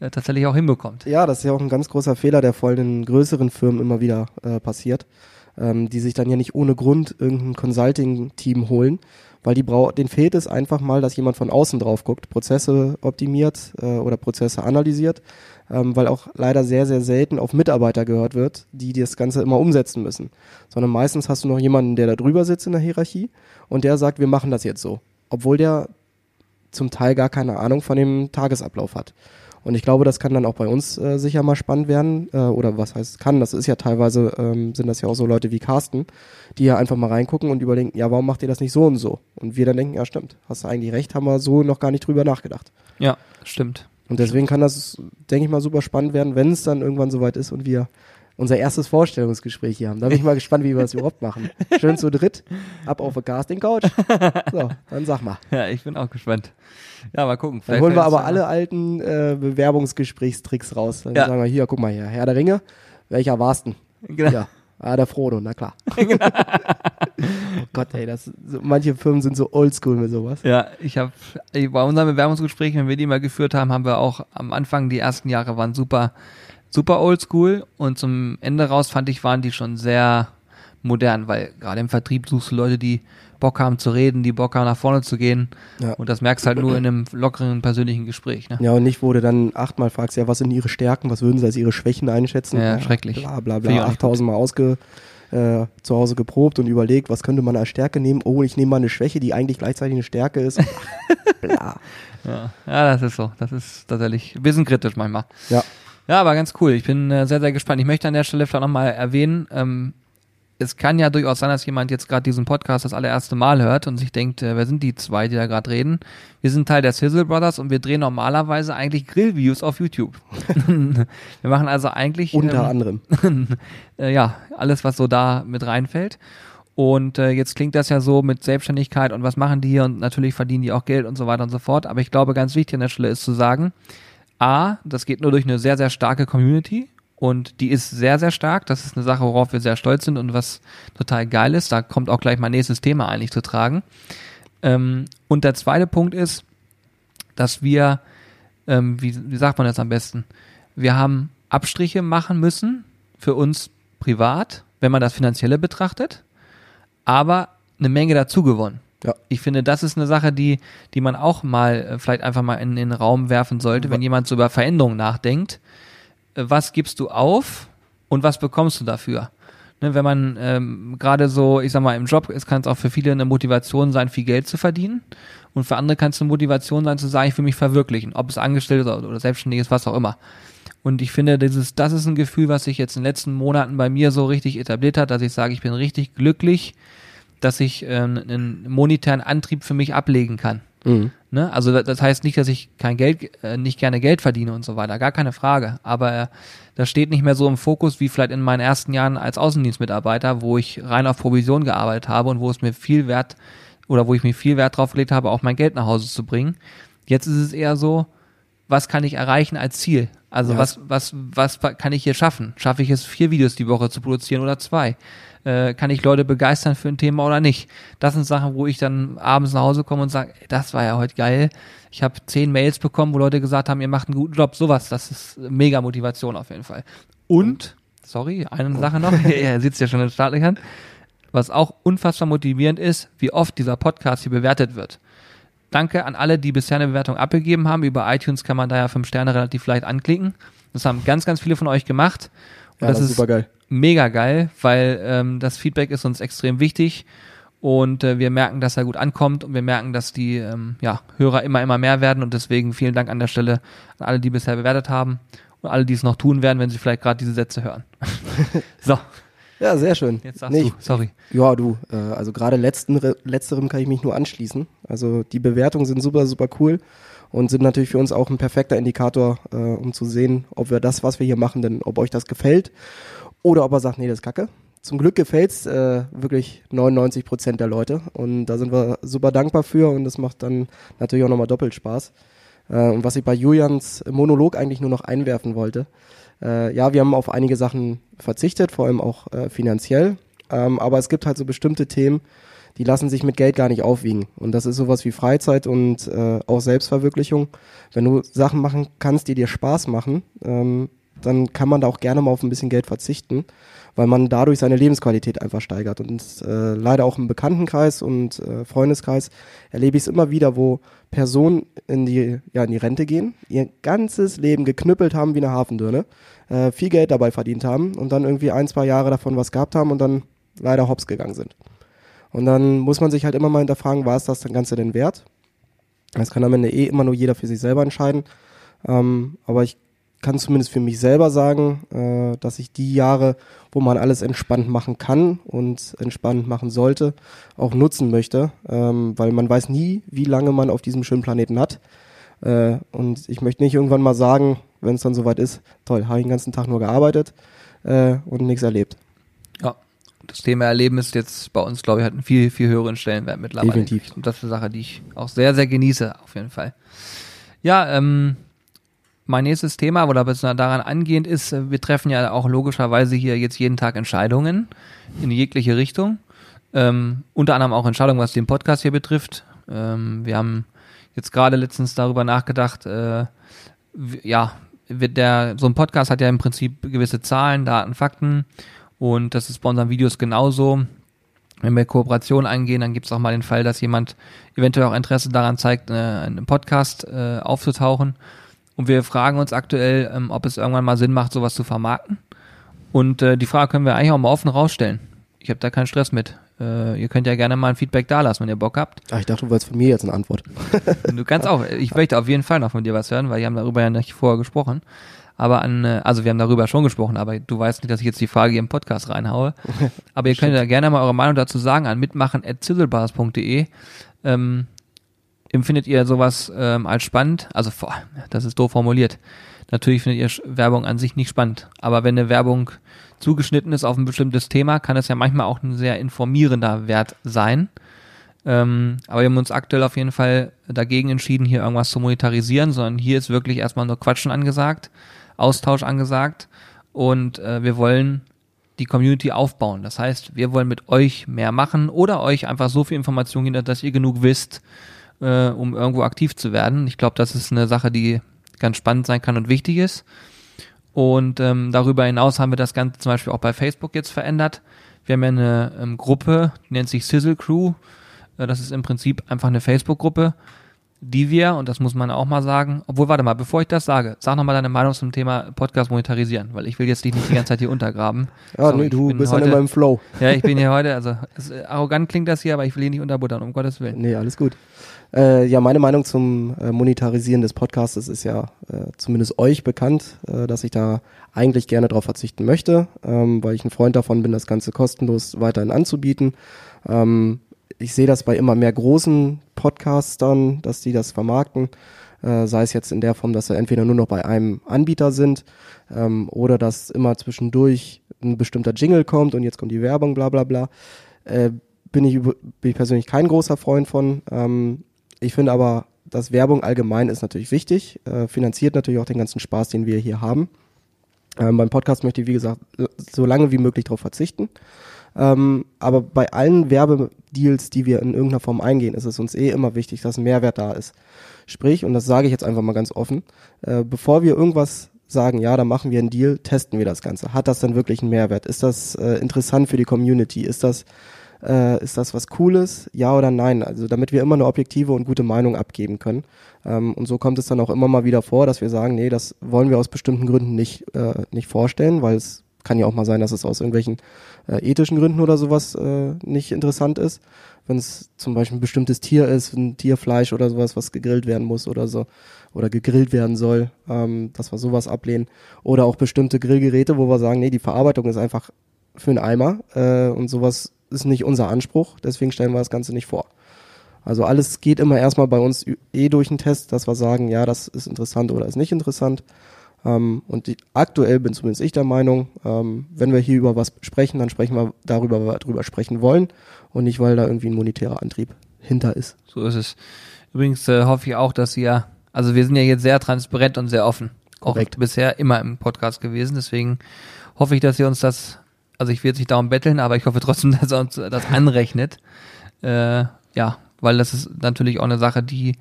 äh, tatsächlich auch hinbekommt. Ja, das ist ja auch ein ganz großer Fehler, der vor allem in größeren Firmen immer wieder äh, passiert ähm, die sich dann ja nicht ohne Grund irgendein Consulting-Team holen, weil die den fehlt es einfach mal, dass jemand von außen drauf guckt, Prozesse optimiert äh, oder Prozesse analysiert, ähm, weil auch leider sehr, sehr selten auf Mitarbeiter gehört wird, die das Ganze immer umsetzen müssen. Sondern meistens hast du noch jemanden, der da drüber sitzt in der Hierarchie und der sagt, wir machen das jetzt so. Obwohl der zum Teil gar keine Ahnung von dem Tagesablauf hat. Und ich glaube, das kann dann auch bei uns äh, sicher mal spannend werden. Äh, oder was heißt kann? Das ist ja teilweise, ähm, sind das ja auch so Leute wie Carsten, die ja einfach mal reingucken und überlegen, ja, warum macht ihr das nicht so und so? Und wir dann denken, ja, stimmt, hast du eigentlich recht, haben wir so noch gar nicht drüber nachgedacht. Ja, stimmt. Und deswegen kann das, denke ich mal, super spannend werden, wenn es dann irgendwann soweit ist und wir unser erstes Vorstellungsgespräch hier haben. Da bin ich mal gespannt, wie wir das überhaupt machen. Schön zu dritt, ab auf der Casting Couch. So, dann sag mal. Ja, ich bin auch gespannt. Ja, mal gucken. Dann holen wir aber alle alten äh, Bewerbungsgesprächstricks raus. Dann ja. sagen wir, hier, guck mal hier, Herr der Ringe, welcher warst du? Genau. Ja. Ah, der Frodo, na klar. Genau. oh Gott, ey, das, so, manche Firmen sind so oldschool mit sowas. Ja, ich habe bei unseren Bewerbungsgesprächen, wenn wir die mal geführt haben, haben wir auch am Anfang, die ersten Jahre waren super super oldschool und zum Ende raus fand ich, waren die schon sehr modern, weil gerade im Vertrieb suchst du Leute, die Bock haben zu reden, die Bock haben nach vorne zu gehen. Ja. Und das merkst du halt nur in einem lockeren persönlichen Gespräch. Ne? Ja, und nicht, wo du dann achtmal fragst, ja, was sind ihre Stärken, was würden sie als ihre Schwächen einschätzen? Ja, ja schrecklich. Bla bla bla, 8000 Mal ausge, äh, zu Hause geprobt und überlegt, was könnte man als Stärke nehmen? Oh, ich nehme mal eine Schwäche, die eigentlich gleichzeitig eine Stärke ist. bla. Ja. ja, das ist so. Das ist tatsächlich wissenkritisch manchmal. Ja. Ja, aber ganz cool. Ich bin äh, sehr, sehr gespannt. Ich möchte an der Stelle vielleicht nochmal erwähnen, ähm, es kann ja durchaus sein, dass jemand jetzt gerade diesen Podcast das allererste Mal hört und sich denkt, äh, wer sind die zwei, die da gerade reden? Wir sind Teil der Sizzle Brothers und wir drehen normalerweise eigentlich Grillviews auf YouTube. wir machen also eigentlich unter ähm, anderem äh, ja alles, was so da mit reinfällt. Und äh, jetzt klingt das ja so mit Selbstständigkeit und was machen die hier und natürlich verdienen die auch Geld und so weiter und so fort. Aber ich glaube, ganz wichtig an der Stelle ist zu sagen, A, das geht nur durch eine sehr, sehr starke Community und die ist sehr, sehr stark. Das ist eine Sache, worauf wir sehr stolz sind und was total geil ist. Da kommt auch gleich mein nächstes Thema eigentlich zu tragen. Ähm, und der zweite Punkt ist, dass wir, ähm, wie, wie sagt man das am besten? Wir haben Abstriche machen müssen für uns privat, wenn man das Finanzielle betrachtet, aber eine Menge dazu gewonnen. Ja. Ich finde, das ist eine Sache, die, die man auch mal äh, vielleicht einfach mal in, in den Raum werfen sollte, wenn jemand so über Veränderungen nachdenkt. Äh, was gibst du auf und was bekommst du dafür? Ne, wenn man ähm, gerade so, ich sag mal, im Job ist, kann es auch für viele eine Motivation sein, viel Geld zu verdienen. Und für andere kann es eine Motivation sein, zu sagen, ich will mich verwirklichen, ob es angestellt ist oder, oder selbstständig ist, was auch immer. Und ich finde, dieses, das ist ein Gefühl, was sich jetzt in den letzten Monaten bei mir so richtig etabliert hat, dass ich sage, ich bin richtig glücklich, dass ich äh, einen monetären Antrieb für mich ablegen kann. Mhm. Ne? Also das heißt nicht, dass ich kein Geld, äh, nicht gerne Geld verdiene und so weiter, gar keine Frage. Aber äh, das steht nicht mehr so im Fokus wie vielleicht in meinen ersten Jahren als Außendienstmitarbeiter, wo ich rein auf Provision gearbeitet habe und wo es mir viel Wert oder wo ich mir viel Wert drauf gelegt habe, auch mein Geld nach Hause zu bringen. Jetzt ist es eher so, was kann ich erreichen als Ziel? Also ja. was, was, was kann ich hier schaffen? Schaffe ich es, vier Videos die Woche zu produzieren oder zwei? Äh, kann ich Leute begeistern für ein Thema oder nicht. Das sind Sachen, wo ich dann abends nach Hause komme und sage, das war ja heute geil. Ich habe zehn Mails bekommen, wo Leute gesagt haben, ihr macht einen guten Job. Sowas, das ist mega Motivation auf jeden Fall. Und, sorry, eine Sache noch, er sitzt ja schon in Startlöchern. was auch unfassbar motivierend ist, wie oft dieser Podcast hier bewertet wird. Danke an alle, die bisher eine Bewertung abgegeben haben. Über iTunes kann man da ja fünf Sterne relativ leicht anklicken. Das haben ganz, ganz viele von euch gemacht. Und Ja, das, das ist super geil. Mega geil, weil ähm, das Feedback ist uns extrem wichtig und äh, wir merken, dass er gut ankommt und wir merken, dass die ähm, ja, Hörer immer, immer mehr werden und deswegen vielen Dank an der Stelle an alle, die bisher bewertet haben und alle, die es noch tun werden, wenn sie vielleicht gerade diese Sätze hören. so, Ja, sehr schön. jetzt sagst Nee, du, sorry. Ja, du, äh, also gerade letzten, letzterem kann ich mich nur anschließen. Also die Bewertungen sind super, super cool und sind natürlich für uns auch ein perfekter Indikator, äh, um zu sehen, ob wir das, was wir hier machen, denn ob euch das gefällt oder ob er sagt, nee, das ist kacke. Zum Glück gefällt's äh, wirklich 99 Prozent der Leute und da sind wir super dankbar für und das macht dann natürlich auch nochmal doppelt Spaß. Äh, und was ich bei Julians Monolog eigentlich nur noch einwerfen wollte, äh, ja, wir haben auf einige Sachen verzichtet, vor allem auch äh, finanziell. Ähm, aber es gibt halt so bestimmte Themen, die lassen sich mit Geld gar nicht aufwiegen. Und das ist sowas wie Freizeit und auch Selbstverwirklichung. Wenn du Sachen machen kannst, die dir Spaß machen, ähm, dann kann man da auch gerne mal auf ein bisschen Geld verzichten, weil man dadurch seine Lebensqualität einfach steigert. Und äh, leider auch im Bekanntenkreis und äh, Freundeskreis erlebe ich es immer wieder, wo Personen in die, ja, in die Rente gehen, ihr ganzes Leben geknüppelt haben wie eine Hafendürne, äh, viel Geld dabei verdient haben und dann irgendwie ein, zwei Jahre davon was gehabt haben und dann leider hops gegangen sind. Und dann muss man sich halt immer mal hinterfragen, war es das Ganze denn wert? Das kann am Ende eh immer nur jeder für sich selber entscheiden. Ähm, aber ich kann zumindest für mich selber sagen, äh, dass ich die Jahre, wo man alles entspannt machen kann und entspannt machen sollte, auch nutzen möchte, ähm, weil man weiß nie, wie lange man auf diesem schönen Planeten hat. Äh, und ich möchte nicht irgendwann mal sagen, wenn es dann soweit ist, toll, habe ich den ganzen Tag nur gearbeitet äh, und nichts erlebt. Ja, das Thema Erleben ist jetzt bei uns, glaube ich, hat einen viel, viel höheren Stellenwert mittlerweile. Definitiv. Und das ist eine Sache, die ich auch sehr, sehr genieße, auf jeden Fall. Ja, ähm, mein nächstes Thema, oder daran angehend ist, äh, wir treffen ja auch logischerweise hier jetzt jeden Tag Entscheidungen in jegliche Richtung. Ähm, unter anderem auch Entscheidungen, was den Podcast hier betrifft. Ähm, wir haben jetzt gerade letztens darüber nachgedacht, äh, ja, der, so ein Podcast hat ja im Prinzip gewisse Zahlen, Daten, Fakten und das ist bei unseren Videos genauso. Wenn wir Kooperation eingehen, dann gibt es auch mal den Fall, dass jemand eventuell auch Interesse daran zeigt, äh, einen Podcast äh, aufzutauchen. Und wir fragen uns aktuell, ähm, ob es irgendwann mal Sinn macht, sowas zu vermarkten. Und äh, die Frage können wir eigentlich auch mal offen rausstellen. Ich habe da keinen Stress mit. Äh, ihr könnt ja gerne mal ein Feedback dalassen, wenn ihr Bock habt. Ah, ich dachte, du wolltest von mir jetzt eine Antwort. Du kannst auch, ich möchte auf jeden Fall noch von dir was hören, weil wir haben darüber ja nicht vorher gesprochen. Aber an, äh, also wir haben darüber schon gesprochen, aber du weißt nicht, dass ich jetzt die Frage hier im Podcast reinhaue. Aber ihr könnt ja gerne mal eure Meinung dazu sagen an mitmachen.zizzlebars.de. Ähm, empfindet ihr sowas ähm, als spannend? Also, das ist doof formuliert. Natürlich findet ihr Werbung an sich nicht spannend. Aber wenn eine Werbung zugeschnitten ist auf ein bestimmtes Thema, kann es ja manchmal auch ein sehr informierender Wert sein. Ähm, aber wir haben uns aktuell auf jeden Fall dagegen entschieden, hier irgendwas zu monetarisieren, sondern hier ist wirklich erstmal nur Quatschen angesagt, Austausch angesagt und äh, wir wollen die Community aufbauen. Das heißt, wir wollen mit euch mehr machen oder euch einfach so viel Information geben, dass ihr genug wisst, äh, um irgendwo aktiv zu werden. Ich glaube, das ist eine Sache, die ganz spannend sein kann und wichtig ist. Und ähm, darüber hinaus haben wir das Ganze zum Beispiel auch bei Facebook jetzt verändert. Wir haben ja eine ähm, Gruppe, die nennt sich Sizzle Crew. Äh, das ist im Prinzip einfach eine Facebook-Gruppe, die wir, und das muss man auch mal sagen, obwohl, warte mal, bevor ich das sage, sag nochmal deine Meinung zum Thema Podcast monetarisieren, weil ich will jetzt dich nicht die ganze Zeit hier untergraben. Ja, Sorry, nee, du bist heute- immer im Flow. Ja, ich bin hier heute, also es, äh, arrogant klingt das hier, aber ich will hier nicht unterbuttern, um Gottes Willen. Nee, alles gut. Äh, ja, meine Meinung zum äh, Monetarisieren des Podcasts ist ja äh, zumindest euch bekannt, äh, dass ich da eigentlich gerne darauf verzichten möchte, ähm, weil ich ein Freund davon bin, das Ganze kostenlos weiterhin anzubieten. Ähm, ich sehe das bei immer mehr großen Podcastern, dass die das vermarkten, äh, sei es jetzt in der Form, dass sie entweder nur noch bei einem Anbieter sind ähm, oder dass immer zwischendurch ein bestimmter Jingle kommt und jetzt kommt die Werbung, bla bla bla. Äh, bin ich, bin ich persönlich kein großer Freund von. Ähm, ich finde aber, dass Werbung allgemein ist natürlich wichtig, äh, finanziert natürlich auch den ganzen Spaß, den wir hier haben. Ähm, beim Podcast möchte ich, wie gesagt, so lange wie möglich darauf verzichten. Ähm, aber bei allen Werbedeals, die wir in irgendeiner Form eingehen, ist es uns eh immer wichtig, dass ein Mehrwert da ist. Sprich, und das sage ich jetzt einfach mal ganz offen, äh, bevor wir irgendwas sagen, ja, dann machen wir einen Deal, testen wir das Ganze. Hat das dann wirklich einen Mehrwert? Ist das äh, interessant für die Community? Ist das Äh, ist das was Cooles? Ja oder nein? Also damit wir immer eine objektive und gute Meinung abgeben können. Ähm, und so kommt es dann auch immer mal wieder vor, dass wir sagen, nee, das wollen wir aus bestimmten Gründen nicht, äh, nicht vorstellen, weil es kann ja auch mal sein, dass es aus irgendwelchen äh, ethischen Gründen oder sowas äh, nicht interessant ist. Wenn es zum Beispiel ein bestimmtes Tier ist, ein Tierfleisch oder sowas, was gegrillt werden muss oder so oder gegrillt werden soll, ähm, dass wir sowas ablehnen. Oder auch bestimmte Grillgeräte, wo wir sagen, nee, die Verarbeitung ist einfach für einen Eimer äh, und sowas ist nicht unser Anspruch, deswegen stellen wir das Ganze nicht vor. Also alles geht immer erstmal bei uns eh durch den Test, dass wir sagen, ja, das ist interessant oder ist nicht interessant. Ähm, und die, aktuell bin zumindest ich der Meinung, ähm, wenn wir hier über was sprechen, dann sprechen wir darüber, weil wir darüber sprechen wollen und nicht, weil da irgendwie ein monetärer Antrieb hinter ist. So ist es. Übrigens äh, hoffe ich auch, dass ihr, also wir sind ja jetzt sehr transparent und sehr offen. Korrekt. Auch bisher immer im Podcast gewesen. Deswegen hoffe ich, dass ihr uns das, also ich will jetzt nicht darum betteln, aber ich hoffe trotzdem, dass er uns das anrechnet. Äh, ja, weil das ist natürlich auch eine Sache, die,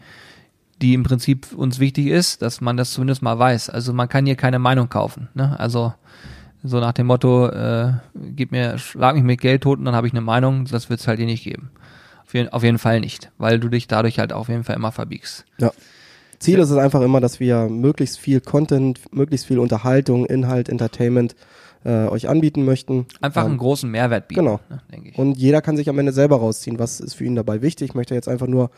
die im Prinzip uns wichtig ist, dass man das zumindest mal weiß. Also man kann hier keine Meinung kaufen. Ne? Also so nach dem Motto, äh, gib mir, schlag mich mit Geld tot und dann habe ich eine Meinung, das wird es halt hier nicht geben. Auf jeden, auf jeden Fall nicht, weil du dich dadurch halt auf jeden Fall immer verbiegst. Ja. Ziel ist es einfach immer, dass wir möglichst viel Content, möglichst viel Unterhaltung, Inhalt, Entertainment äh, euch anbieten möchten. Einfach Ähm, einen großen Mehrwert bieten, genau. ne, denke ich. Und jeder kann sich am Ende selber rausziehen, was ist für ihn dabei wichtig. Möchte er jetzt einfach nur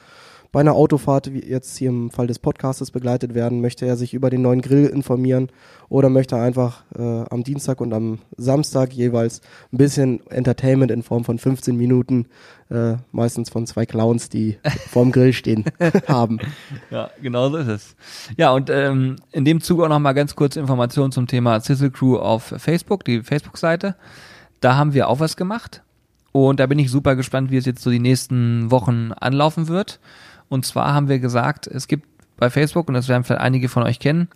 bei einer Autofahrt, wie jetzt hier im Fall des Podcastes begleitet werden, möchte er sich über den neuen Grill informieren oder möchte er einfach äh, am Dienstag und am Samstag jeweils ein bisschen Entertainment in Form von 15 Minuten, äh, meistens von zwei Clowns, die vorm Grill stehen, haben. Ja, genau so ist es. Ja, und ähm, in dem Zug auch noch mal ganz kurz Informationen zum Thema Sizzle Crew auf Facebook, die Facebook-Seite. Da haben wir auch was gemacht. Und da bin ich super gespannt, wie es jetzt so die nächsten Wochen anlaufen wird. Und zwar haben wir gesagt, es gibt bei Facebook, und das werden vielleicht einige von euch kennen,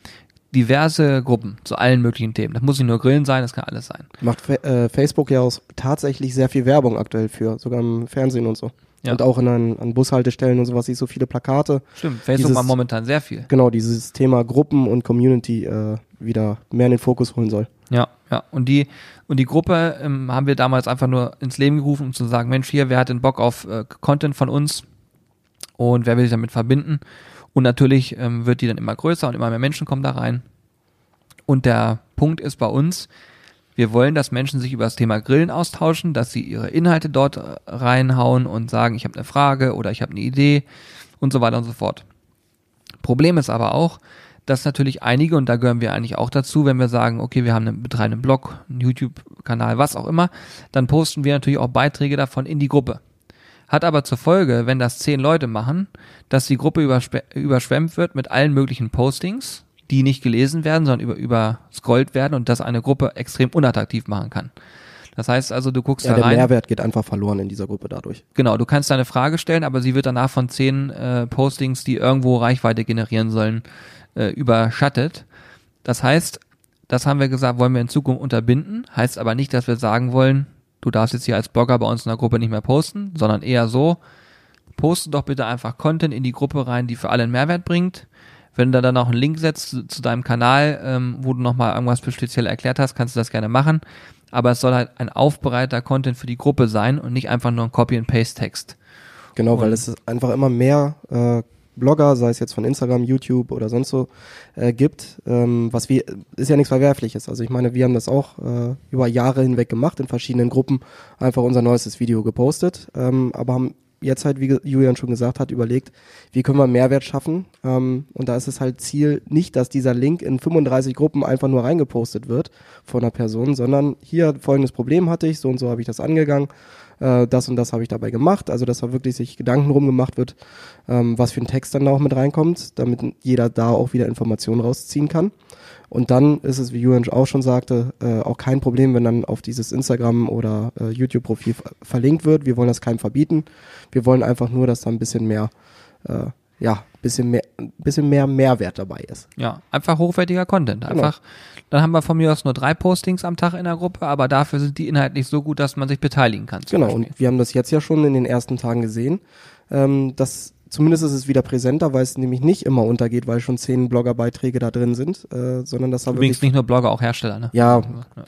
diverse Gruppen zu allen möglichen Themen. Das muss nicht nur Grillen sein, das kann alles sein. Macht äh, Facebook ja auch tatsächlich sehr viel Werbung aktuell für, sogar im Fernsehen und so. Ja. Und auch in, an, an Bushaltestellen und sowas, ich so viele Plakate. Stimmt, Facebook Dieses- macht momentan sehr viel. genau dieses Thema Gruppen und Community äh, wieder mehr in den Fokus holen soll. Ja, ja. Und die, und die Gruppe ähm, haben wir damals einfach nur ins Leben gerufen, um zu sagen, Mensch, hier, wer hat den Bock auf äh, Content von uns und wer will sich damit verbinden? Und natürlich ähm, wird die dann immer größer und immer mehr Menschen kommen da rein. Und der Punkt ist bei uns, wir wollen, dass Menschen sich über das Thema Grillen austauschen, dass sie ihre Inhalte dort äh, reinhauen und sagen, ich habe eine Frage oder ich habe eine Idee und so weiter und so fort. Problem ist aber auch, dass natürlich einige, und da gehören wir eigentlich auch dazu, wenn wir sagen, okay, wir haben einen betreiben einen Blog, einen YouTube-Kanal, was auch immer, dann posten wir natürlich auch Beiträge davon in die Gruppe. Hat aber zur Folge, wenn das zehn Leute machen, dass die Gruppe überschw überschwemmt wird mit allen möglichen Postings, die nicht gelesen werden, sondern über, überscrollt werden und das eine Gruppe extrem unattraktiv machen kann. Das heißt also, du guckst Ja, da der rein. Mehrwert geht einfach verloren in dieser Gruppe dadurch. Genau, du kannst deine Frage stellen, aber sie wird danach von zehn äh, Postings, die irgendwo Reichweite generieren sollen, äh, überschattet. Das heißt, das haben wir gesagt, wollen wir in Zukunft unterbinden. Heißt aber nicht, dass wir sagen wollen, du darfst jetzt hier als Blogger bei uns in der Gruppe nicht mehr posten, sondern eher so, poste doch bitte einfach Content in die Gruppe rein, die für alle einen Mehrwert bringt. Wenn du da dann auch einen Link setzt zu, zu deinem Kanal, ähm, wo du nochmal irgendwas speziell erklärt hast, kannst du das gerne machen. Aber es soll halt ein aufbereiteter Content für die Gruppe sein und nicht einfach nur ein Copy-and-Paste-Text. Genau, weil Und- es ist einfach immer mehr äh, Blogger, sei es jetzt von Instagram, YouTube oder sonst so, äh, gibt, ähm, was wir, ist ja nichts Verwerfliches. Also ich meine, wir haben das auch äh, über Jahre hinweg gemacht, in verschiedenen Gruppen einfach unser neuestes Video gepostet, ähm, aber haben jetzt halt, wie Julian schon gesagt hat, überlegt, wie können wir Mehrwert schaffen. Ähm, und da ist es halt Ziel, nicht, dass dieser Link in 35 Gruppen einfach nur reingepostet wird von einer Person, sondern hier folgendes Problem hatte ich, so und so habe ich das angegangen, äh, das und das habe ich dabei gemacht. Also, dass da wirklich sich Gedanken drum gemacht wird, ähm, was für ein Text dann da auch mit reinkommt, damit jeder da auch wieder Informationen rausziehen kann. Und dann ist es, wie Julian auch schon sagte, äh, auch kein Problem, wenn dann auf dieses Instagram oder äh, YouTube-Profil ver- verlinkt wird. Wir wollen das keinem verbieten. Wir wollen einfach nur, dass da ein bisschen mehr, äh, ja, bisschen mehr, ein bisschen mehr Mehrwert dabei ist. Ja, einfach hochwertiger Content. Genau. Einfach, dann haben wir von mir aus nur drei Postings am Tag in der Gruppe, aber dafür sind die inhaltlich so gut, dass man sich beteiligen kann. Genau, Beispiel. und wir haben das jetzt ja schon in den ersten Tagen gesehen, ähm, dass zumindest ist es wieder präsenter, weil es nämlich nicht immer untergeht, weil schon zehn Bloggerbeiträge da drin sind, äh, sondern das haben Übrigens wirklich, nicht nur Blogger, auch Hersteller, ne? ja,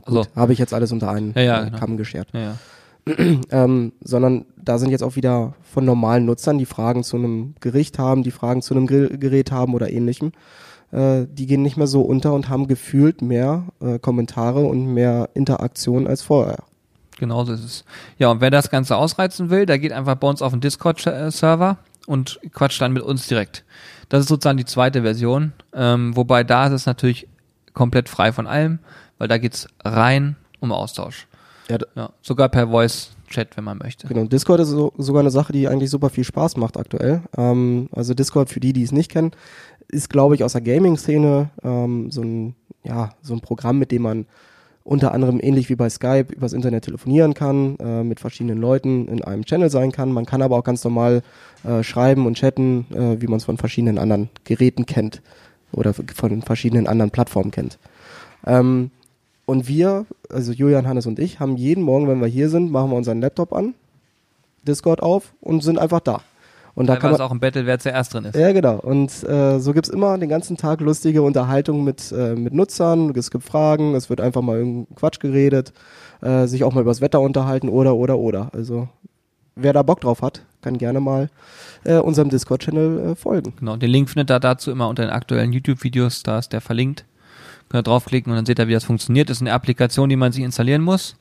Also, gut, habe ich jetzt alles unter einen Ja, ja, äh, genau. Kamm geschert. ja, ja. ähm, sondern da sind jetzt auch wieder von normalen Nutzern, die Fragen zu einem Gericht haben, die Fragen zu einem Grillgerät haben oder ähnlichem. Äh, die gehen nicht mehr so unter und haben gefühlt mehr äh, Kommentare und mehr Interaktion als vorher. Genauso ist es. Ja, und wer das Ganze ausreizen will, der geht einfach bei uns auf den Discord-Server und quatscht dann mit uns direkt. Das ist sozusagen die zweite Version. Ähm, wobei da ist es natürlich komplett frei von allem, weil da geht's rein um Austausch. Ja, Ja, sogar per Voice-Chat, wenn man möchte. Genau, Discord ist so, sogar eine Sache, die eigentlich super viel Spaß macht aktuell. Ähm, also Discord, für die, die es nicht kennen, ist, glaube ich, aus der Gaming-Szene ähm, so, ein, ja, so ein Programm, mit dem man unter anderem ähnlich wie bei Skype übers Internet telefonieren kann, äh, mit verschiedenen Leuten in einem Channel sein kann. Man kann aber auch ganz normal äh, schreiben und chatten, äh, wie man es von verschiedenen anderen Geräten kennt oder von verschiedenen anderen Plattformen kennt. Ähm, und wir, also Julian, Hannes und ich, haben jeden Morgen, wenn wir hier sind, machen wir unseren Laptop an, Discord auf und sind einfach da. Und da kann man, auch im Battle, wer zuerst drin ist. ja, genau. Und äh, so gibt's immer den ganzen Tag lustige Unterhaltung mit, äh, mit Nutzern. Es gibt Fragen, es wird einfach mal irgendein Quatsch geredet, äh, sich auch mal übers Wetter unterhalten oder, oder, oder. Also wer da Bock drauf hat, kann gerne mal äh, unserem Discord-Channel äh, folgen. Genau, den Link findet ihr dazu immer unter den aktuellen YouTube-Videos, da ist der verlinkt. Könnt ihr draufklicken und dann seht ihr, wie das funktioniert. Das ist eine Applikation, die man sich installieren muss.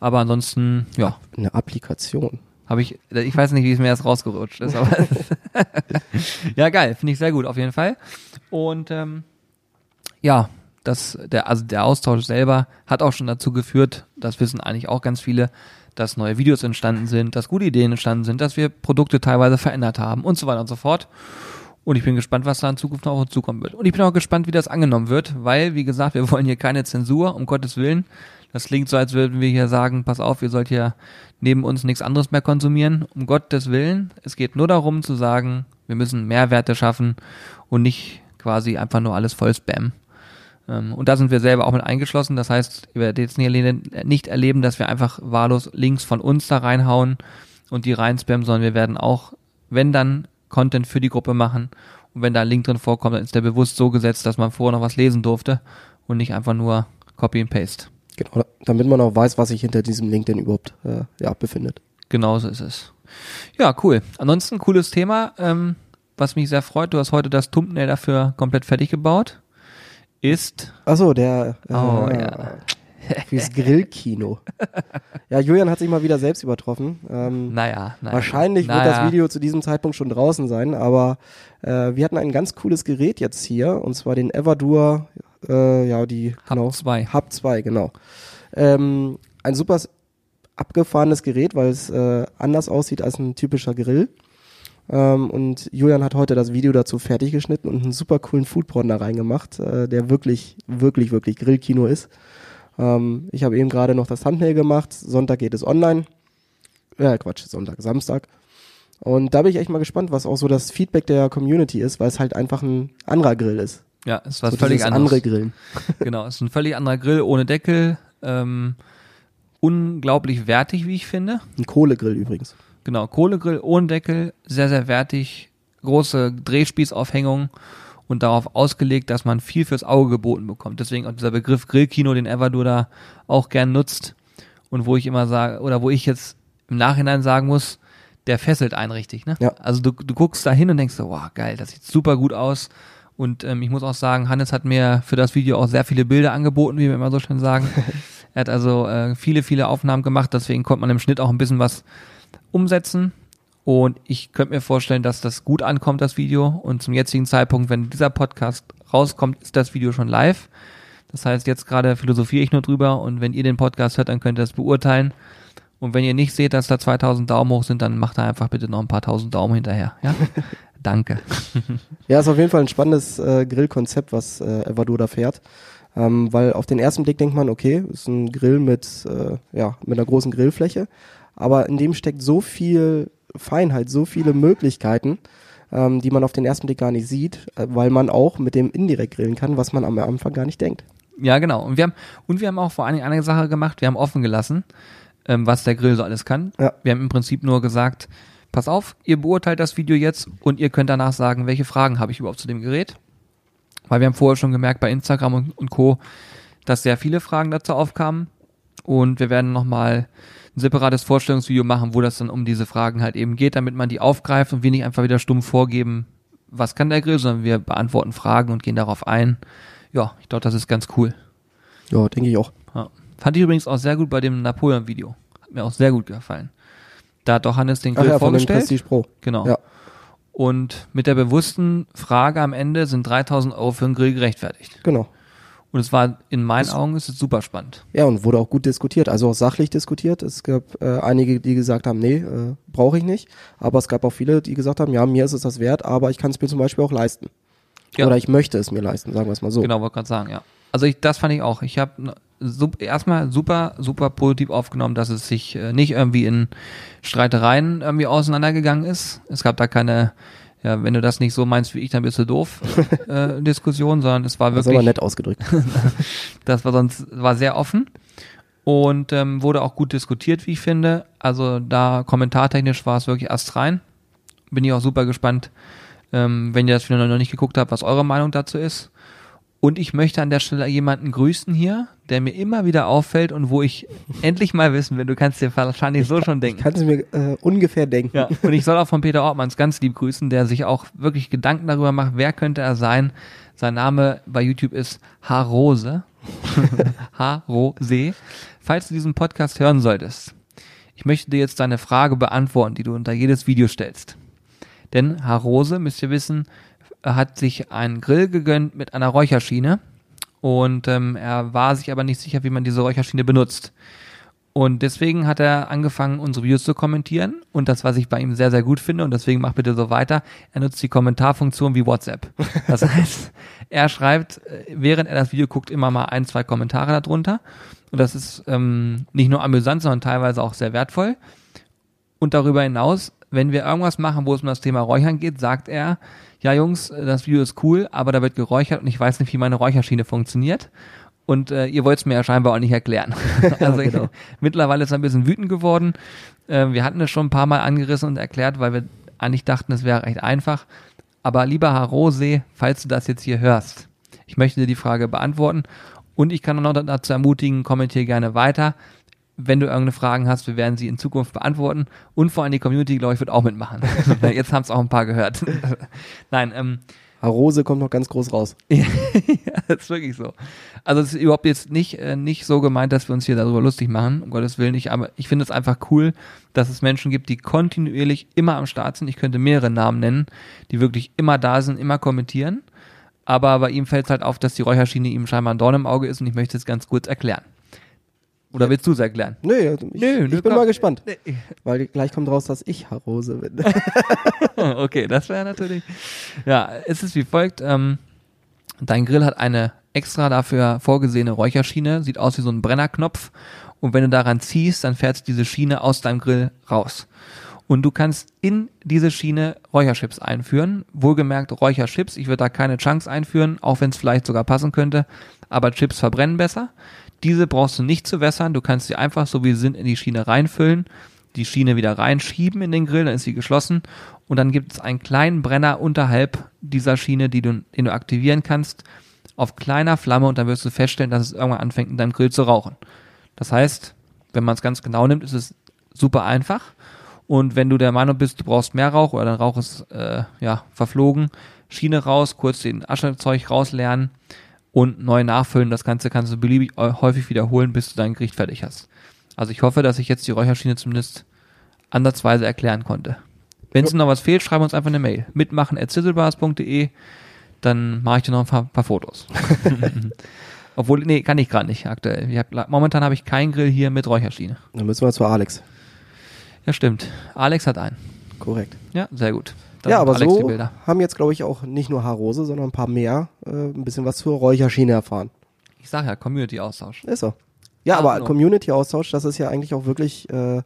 Aber ansonsten, ja, Eine Applikation. Habe ich, ich weiß nicht, wie es mir erst rausgerutscht ist, aber ja, geil, finde ich sehr gut, auf jeden Fall. Und ähm, ja, das, der, also der Austausch selber hat auch schon dazu geführt, das wissen eigentlich auch ganz viele, dass neue Videos entstanden sind, dass gute Ideen entstanden sind, dass wir Produkte teilweise verändert haben und so weiter und so fort. Und ich bin gespannt, was da in Zukunft noch auf uns zukommen wird. Und ich bin auch gespannt, wie das angenommen wird, weil, wie gesagt, wir wollen hier keine Zensur, um Gottes Willen. Das klingt so, als würden wir hier sagen, pass auf, ihr sollt hier neben uns nichts anderes mehr konsumieren. Um Gottes Willen. Es geht nur darum zu sagen, wir müssen Mehrwerte schaffen und nicht quasi einfach nur alles voll spammen. Ähm, Und da sind wir selber auch mit eingeschlossen. Das heißt, ihr werdet jetzt nicht erleben, dass wir einfach wahllos Links von uns da reinhauen und die reinspammen, sondern wir werden auch, wenn dann, Content für die Gruppe machen. Und wenn da ein Link drin vorkommt, dann ist der bewusst so gesetzt, dass man vorher noch was lesen durfte und nicht einfach nur Copy and Paste. Genau, damit man auch weiß, was sich hinter diesem Link denn überhaupt äh, ja, befindet. Genauso ist es. Ja, cool. Ansonsten cooles Thema, ähm, was mich sehr freut. Du hast heute das Thumbnail dafür komplett fertig gebaut. Ist Achso, der äh, Oh, ja. fürs Grillkino. ja, Julian hat sich mal wieder selbst übertroffen. Ähm, Naja, naja. Wahrscheinlich naja. wird das Video zu diesem Zeitpunkt schon draußen sein, aber äh, wir hatten ein ganz cooles Gerät jetzt hier, und zwar den Everdur, äh, ja, die, Hub genau. 2. Hub 2, genau. Ähm, ein super abgefahrenes Gerät, weil es äh, anders aussieht als ein typischer Grill. Ähm, und Julian hat heute das Video dazu fertig geschnitten und einen super coolen Foodporn da reingemacht, äh, der wirklich, wirklich, wirklich Grillkino ist. Ähm, ich habe eben gerade noch das Thumbnail gemacht. Sonntag geht es online. Ja, Quatsch, Sonntag, Samstag. Und da bin ich echt mal gespannt, was auch so das Feedback der Community ist, weil es halt einfach ein anderer Grill ist. Ja, ist was so völlig anderes. andere Grillen. Genau, ist ein völlig anderer Grill ohne Deckel. Ähm, unglaublich wertig, wie ich finde. Ein Kohlegrill übrigens. Genau, Kohlegrill ohne Deckel, sehr, sehr wertig. Große Drehspießaufhängung und darauf ausgelegt, dass man viel fürs Auge geboten bekommt. Deswegen auch dieser Begriff Grillkino, den Everdur da auch gern nutzt. Und wo ich immer sage, oder wo ich jetzt im Nachhinein sagen muss, der fesselt einen richtig, ne? Ja. Also du, du guckst da hin und denkst so, wow, geil, das sieht super gut aus. Und ähm, ich muss auch sagen, Hannes hat mir für das Video auch sehr viele Bilder angeboten, wie wir immer so schön sagen. er hat also äh, viele, viele Aufnahmen gemacht, deswegen konnte man im Schnitt auch ein bisschen was umsetzen. Und ich könnte mir vorstellen, dass das gut ankommt, das Video. Und zum jetzigen Zeitpunkt, wenn dieser Podcast rauskommt, ist das Video schon live. Das heißt, jetzt gerade philosophiere ich nur drüber und wenn ihr den Podcast hört, dann könnt ihr das beurteilen. Und wenn ihr nicht seht, dass da 2000 Daumen hoch sind, dann macht da einfach bitte noch ein paar tausend Daumen hinterher. Ja? Danke. Ja, ist auf jeden Fall ein spannendes äh, Grillkonzept, was äh, Everdur da fährt. Ähm, weil auf den ersten Blick denkt man, okay, ist ein Grill mit, äh, ja, mit einer großen Grillfläche. Aber in dem steckt so viel Feinheit, so viele Möglichkeiten, ähm, die man auf den ersten Blick gar nicht sieht, äh, weil man auch mit dem indirekt grillen kann, was man am Anfang gar nicht denkt. Ja, genau. Und wir haben, und wir haben auch vor allen Dingen eine Sache gemacht, wir haben offen gelassen, ähm, was der Grill so alles kann. Ja. Wir haben im Prinzip nur gesagt, pass auf, ihr beurteilt das Video jetzt und ihr könnt danach sagen, welche Fragen habe ich überhaupt zu dem Gerät. Weil wir haben vorher schon gemerkt bei Instagram und, und Co., dass sehr viele Fragen dazu aufkamen. Und wir werden nochmal ein separates Vorstellungsvideo machen, wo das dann um diese Fragen halt eben geht, damit man die aufgreift und wir nicht einfach wieder stumm vorgeben, was kann der Grill, sondern wir beantworten Fragen und gehen darauf ein. Ja, ich glaube, das ist ganz cool. Ja, denke ich auch. Ja. Fand ich übrigens auch sehr gut bei dem Napoleon-Video. Hat mir auch sehr gut gefallen. Da hat doch Hannes den Grill Ach ja, von dem vorgestellt. Prestige Pro. Genau. Ja. Und mit der bewussten Frage am Ende sind 3000 Euro für einen Grill gerechtfertigt. Genau. Und es war, in meinen Augen, ist es super spannend. Ja, und wurde auch gut diskutiert, also auch sachlich diskutiert. Es gab äh, einige, die gesagt haben, nee, äh, brauche ich nicht. Aber es gab auch viele, die gesagt haben, ja, mir ist es das wert, aber ich kann es mir zum Beispiel auch leisten. Ja. Oder ich möchte es mir leisten, sagen wir es mal so. Genau, wollte gerade sagen, ja. Also ich, das fand ich auch. Ich habe sup, erstmal super, super positiv aufgenommen, dass es sich äh, nicht irgendwie in Streitereien irgendwie auseinandergegangen ist. Es gab da keine, ja, wenn du das nicht so meinst wie ich, dann bist du doof, äh, Diskussion, sondern es war Das wirklich aber nett ausgedrückt. Das war sonst war sehr offen und ähm, wurde auch gut diskutiert, wie ich finde. Also da kommentartechnisch war es wirklich astrein. Bin ich auch super gespannt, ähm, wenn ihr das wieder noch nicht geguckt habt, was eure Meinung dazu ist. Und ich möchte an der Stelle jemanden grüßen hier, der mir immer wieder auffällt und wo ich endlich mal wissen will, du kannst dir wahrscheinlich so schon denken. Ich kann es mir äh, ungefähr denken. Ja, und ich soll auch von Peter Ortmanns ganz lieb grüßen, der sich auch wirklich Gedanken darüber macht, wer könnte er sein. Sein Name bei YouTube ist Harose. Harose. Falls du diesen Podcast hören solltest, ich möchte dir jetzt deine Frage beantworten, die du unter jedes Video stellst. Denn Harose, müsst ihr wissen, hat sich einen Grill gegönnt mit einer Räucherschiene und ähm, er war sich aber nicht sicher, wie man diese Räucherschiene benutzt. Und deswegen hat er angefangen, unsere Videos zu kommentieren. Und das, was ich bei ihm sehr, sehr gut finde, und deswegen mach bitte so weiter, er nutzt die Kommentarfunktion wie WhatsApp. Das heißt, er schreibt, äh, während er das Video guckt, immer mal ein, zwei Kommentare darunter. Und das ist ähm, nicht nur amüsant, sondern teilweise auch sehr wertvoll. Und darüber hinaus, wenn wir irgendwas machen, wo es um das Thema Räuchern geht, sagt er, ja Jungs, das Video ist cool, aber da wird geräuchert und ich weiß nicht, wie meine Räucherschiene funktioniert. Und äh, ihr wollt es mir ja scheinbar auch nicht erklären. also genau. ich, mittlerweile ist er ein bisschen wütend geworden. Äh, wir hatten es schon ein paar Mal angerissen und erklärt, weil wir eigentlich dachten, es wäre recht einfach. Aber lieber Harose, falls du das jetzt hier hörst, ich möchte dir die Frage beantworten und ich kann auch noch dazu ermutigen, kommentiere gerne weiter. Wenn du irgendeine Fragen hast, wir werden sie in Zukunft beantworten. Und vor allem die Community, glaube ich, wird auch mitmachen. Jetzt haben es auch ein paar gehört. Nein, ähm, Harose kommt noch ganz groß raus. ja, das ist wirklich so. Also es ist überhaupt jetzt nicht, äh, nicht so gemeint, dass wir uns hier darüber lustig machen, um Gottes Willen nicht, aber ich finde es einfach cool, dass es Menschen gibt, die kontinuierlich immer am Start sind. Ich könnte mehrere Namen nennen, die wirklich immer da sind, immer kommentieren. Aber bei ihm fällt es halt auf, dass die Räucherschiene ihm scheinbar ein Dorn im Auge ist und ich möchte es ganz kurz erklären. Oder willst du es erklären? Nö, ich, Nö, ich nö, bin komm. mal gespannt. Nee. Weil gleich kommt raus, dass ich Harose bin. okay, das wäre natürlich. Ja, es ist wie folgt. Ähm, dein Grill hat eine extra dafür vorgesehene Räucherschiene, sieht aus wie so ein Brennerknopf. Und wenn du daran ziehst, dann fährt diese Schiene aus deinem Grill raus. Und du kannst in diese Schiene Räucherchips einführen. Wohlgemerkt Räucherchips. Ich würde da keine Chunks einführen, auch wenn es vielleicht sogar passen könnte. Aber Chips verbrennen besser. Diese brauchst du nicht zu wässern. Du kannst sie einfach so wie sie sind in die Schiene reinfüllen, die Schiene wieder reinschieben in den Grill, dann ist sie geschlossen. Und dann gibt es einen kleinen Brenner unterhalb dieser Schiene, die du, den du aktivieren kannst, auf kleiner Flamme und dann wirst du feststellen, dass es irgendwann anfängt, in deinem Grill zu rauchen. Das heißt, wenn man es ganz genau nimmt, ist es super einfach. Und wenn du der Meinung bist, du brauchst mehr Rauch oder dein Rauch ist äh, ja verflogen, Schiene raus, kurz den Aschezeug rausleeren und neu nachfüllen. Das Ganze kannst du beliebig äh, häufig wiederholen, bis du dein Gericht fertig hast. Also ich hoffe, dass ich jetzt die Räucherschiene zumindest ansatzweise erklären konnte. Wenn es noch was fehlt, schreib uns einfach eine Mail. Mitmachen at sizzlebars.de, dann mache ich dir noch ein paar, paar Fotos. Obwohl, nee, kann ich gerade nicht aktuell. Hab, momentan habe ich keinen Grill hier mit Räucherschiene. Dann müssen wir zu Alex. Ja, stimmt. Alex hat einen. Korrekt. Ja, sehr gut. Ja, aber Alex so haben jetzt, glaube ich, auch nicht nur Harose, sondern ein paar mehr äh, ein bisschen was zur Räucherschiene erfahren. Ich sag ja, Community-Austausch. Ist so. Ja, aber. Community-Austausch, das ist ja eigentlich auch wirklich, äh,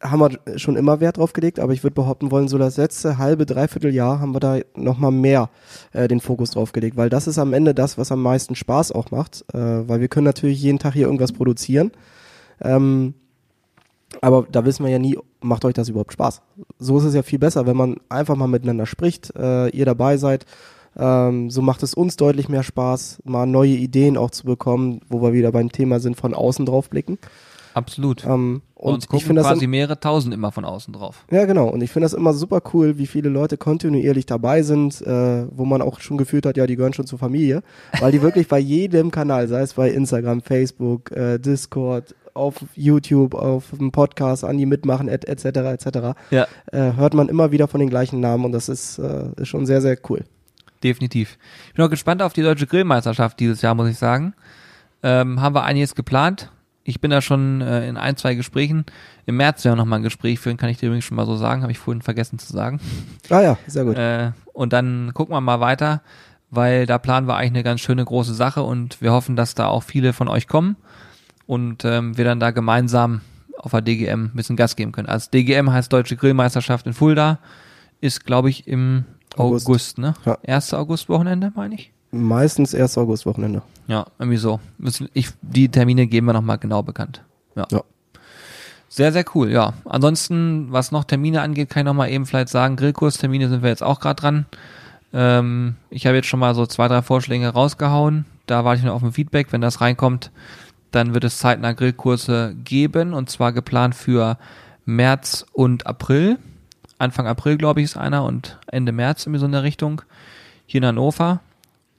haben wir schon immer Wert drauf gelegt, aber ich würde behaupten wollen, so das letzte halbe, dreiviertel Jahr haben wir da nochmal mehr äh, den Fokus drauf gelegt, weil das ist am Ende das, was am meisten Spaß auch macht, äh, weil wir können natürlich jeden Tag hier irgendwas produzieren, ähm, aber da wissen wir ja nie, macht euch das überhaupt Spaß? So ist es ja viel besser, wenn man einfach mal miteinander spricht, äh, ihr dabei seid, Ähm, so macht es uns deutlich mehr Spaß, mal neue Ideen auch zu bekommen, wo wir wieder beim Thema sind, von außen drauf blicken. Absolut. Ähm, und und ich finde das quasi mehrere tausend immer von außen drauf. Ja, genau. Und ich finde das immer super cool, wie viele Leute kontinuierlich dabei sind, äh, wo man auch schon gefühlt hat, ja, die gehören schon zur Familie, weil die wirklich bei jedem Kanal, sei es bei Instagram, Facebook, äh, Discord, auf YouTube, auf dem Podcast, an die mitmachen, et, etc., etc., Ja. äh, hört man immer wieder von den gleichen Namen und das ist, äh, ist schon sehr, sehr cool. Definitiv. Ich bin auch gespannt auf die deutsche Grillmeisterschaft dieses Jahr, muss ich sagen. Ähm, haben wir einiges geplant. Ich bin da schon äh, in ein, zwei Gesprächen. Im März ja noch mal ein Gespräch führen, kann ich dir übrigens schon mal so sagen. Habe ich vorhin vergessen zu sagen. Ah ja, sehr gut. Äh, und dann gucken wir mal weiter, weil da planen wir eigentlich eine ganz schöne große Sache und wir hoffen, dass da auch viele von euch kommen und ähm, wir dann da gemeinsam auf der DGM ein bisschen Gas geben können. Also DGM heißt Deutsche Grillmeisterschaft in Fulda, ist glaube ich im August, August. ne? Ja. 1. August-Wochenende, meine ich. Meistens 1. August-Wochenende. Ja, irgendwie so. Ich, die Termine geben wir nochmal genau bekannt. Ja. Ja. Sehr, sehr cool, ja. Ansonsten, was noch Termine angeht, kann ich nochmal eben vielleicht sagen, Grillkurstermine sind wir jetzt auch gerade dran. Ähm, ich habe jetzt schon mal so zwei, drei Vorschläge rausgehauen. Da warte ich noch auf ein Feedback. Wenn das reinkommt, dann wird es zeitnah Grillkurse geben und zwar geplant für März und April. Anfang April, glaube ich, ist einer und Ende März irgendwie so in der Richtung. Hier in Hannover.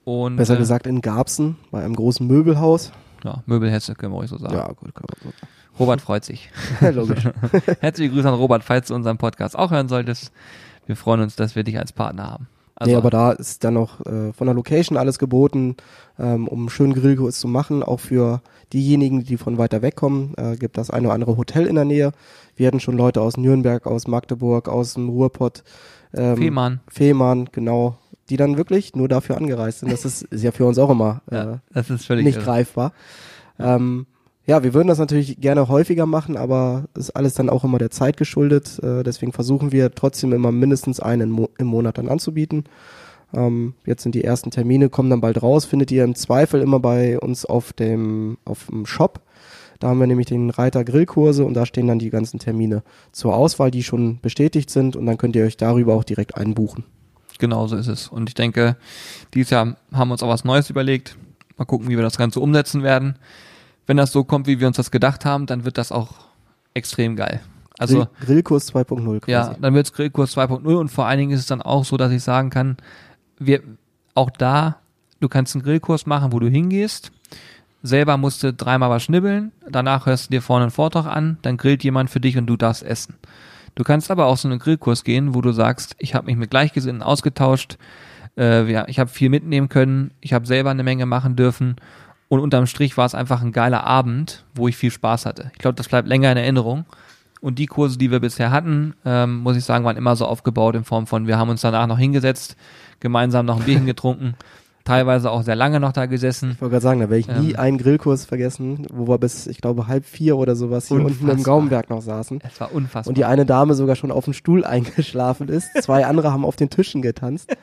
Und, Besser äh, gesagt in Garbsen, bei einem großen Möbelhaus. ja, Möbelhetze, können wir euch so sagen. Ja, gut, kann man Robert freut sich. so. Logisch. Herzliche Grüße an Robert, falls du unseren Podcast auch hören solltest. Wir freuen uns, dass wir dich als Partner haben. Also, nee, aber da ist dann noch äh, von der Location alles geboten, ähm, um einen schönen Grillkurs zu machen. Auch für diejenigen, die von weiter weg kommen, äh, gibt das eine oder andere Hotel in der Nähe. Wir hatten schon Leute aus Nürnberg, aus Magdeburg, aus dem Ruhrpott. Ähm, Fehmarn. Fehmarn, genau. Die dann wirklich nur dafür angereist sind. Das ist, ist ja für uns auch immer äh, Ja, das ist völlig nicht irre. greifbar. Ähm, ja, wir würden das natürlich gerne häufiger machen, aber ist alles dann auch immer der Zeit geschuldet. Äh, deswegen versuchen wir trotzdem immer mindestens einen Mo im Monat dann anzubieten. Ähm, jetzt sind die ersten Termine, kommen dann bald raus. Findet ihr im Zweifel immer bei uns auf dem, auf dem Shop. Da haben wir nämlich den Reiter Grillkurse und da stehen dann die ganzen Termine zur Auswahl, die schon bestätigt sind und dann könnt ihr euch darüber auch direkt einbuchen. Genau so ist es. Und ich denke, dieses Jahr haben wir uns auch was Neues überlegt. Mal gucken, wie wir das Ganze umsetzen werden. Wenn das so kommt, wie wir uns das gedacht haben, dann wird das auch extrem geil. Also Grill, Grillkurs 2.0 quasi. Ja, dann wird's Grillkurs 2.0 und vor allen Dingen ist es dann auch so, dass ich sagen kann, wir auch da, du kannst einen Grillkurs machen, wo du hingehst, selber musst du dreimal was schnibbeln, danach hörst du dir vorne einen Vortrag an, dann grillt jemand für dich und du darfst essen. Du kannst aber auch so einen Grillkurs gehen, wo du sagst, ich habe mich mit Gleichgesinnten ausgetauscht, äh, ja, ich habe viel mitnehmen können, ich habe selber eine Menge machen dürfen. Und unterm Strich war es einfach ein geiler Abend, wo ich viel Spaß hatte. Ich glaube, das bleibt länger in Erinnerung. Und die Kurse, die wir bisher hatten, ähm, muss ich sagen, waren immer so aufgebaut in Form von, wir haben uns danach noch hingesetzt, gemeinsam noch ein Bierchen getrunken, teilweise auch sehr lange noch da gesessen. Ich wollte gerade sagen, da werde ich nie Ähm. einen Grillkurs vergessen, wo wir bis, ich glaube, halb vier oder sowas hier unten im Unfassbar. Gaumenberg noch saßen. Es war unfassbar. Und die eine Dame sogar schon auf dem Stuhl eingeschlafen ist. Zwei andere haben auf den Tischen getanzt.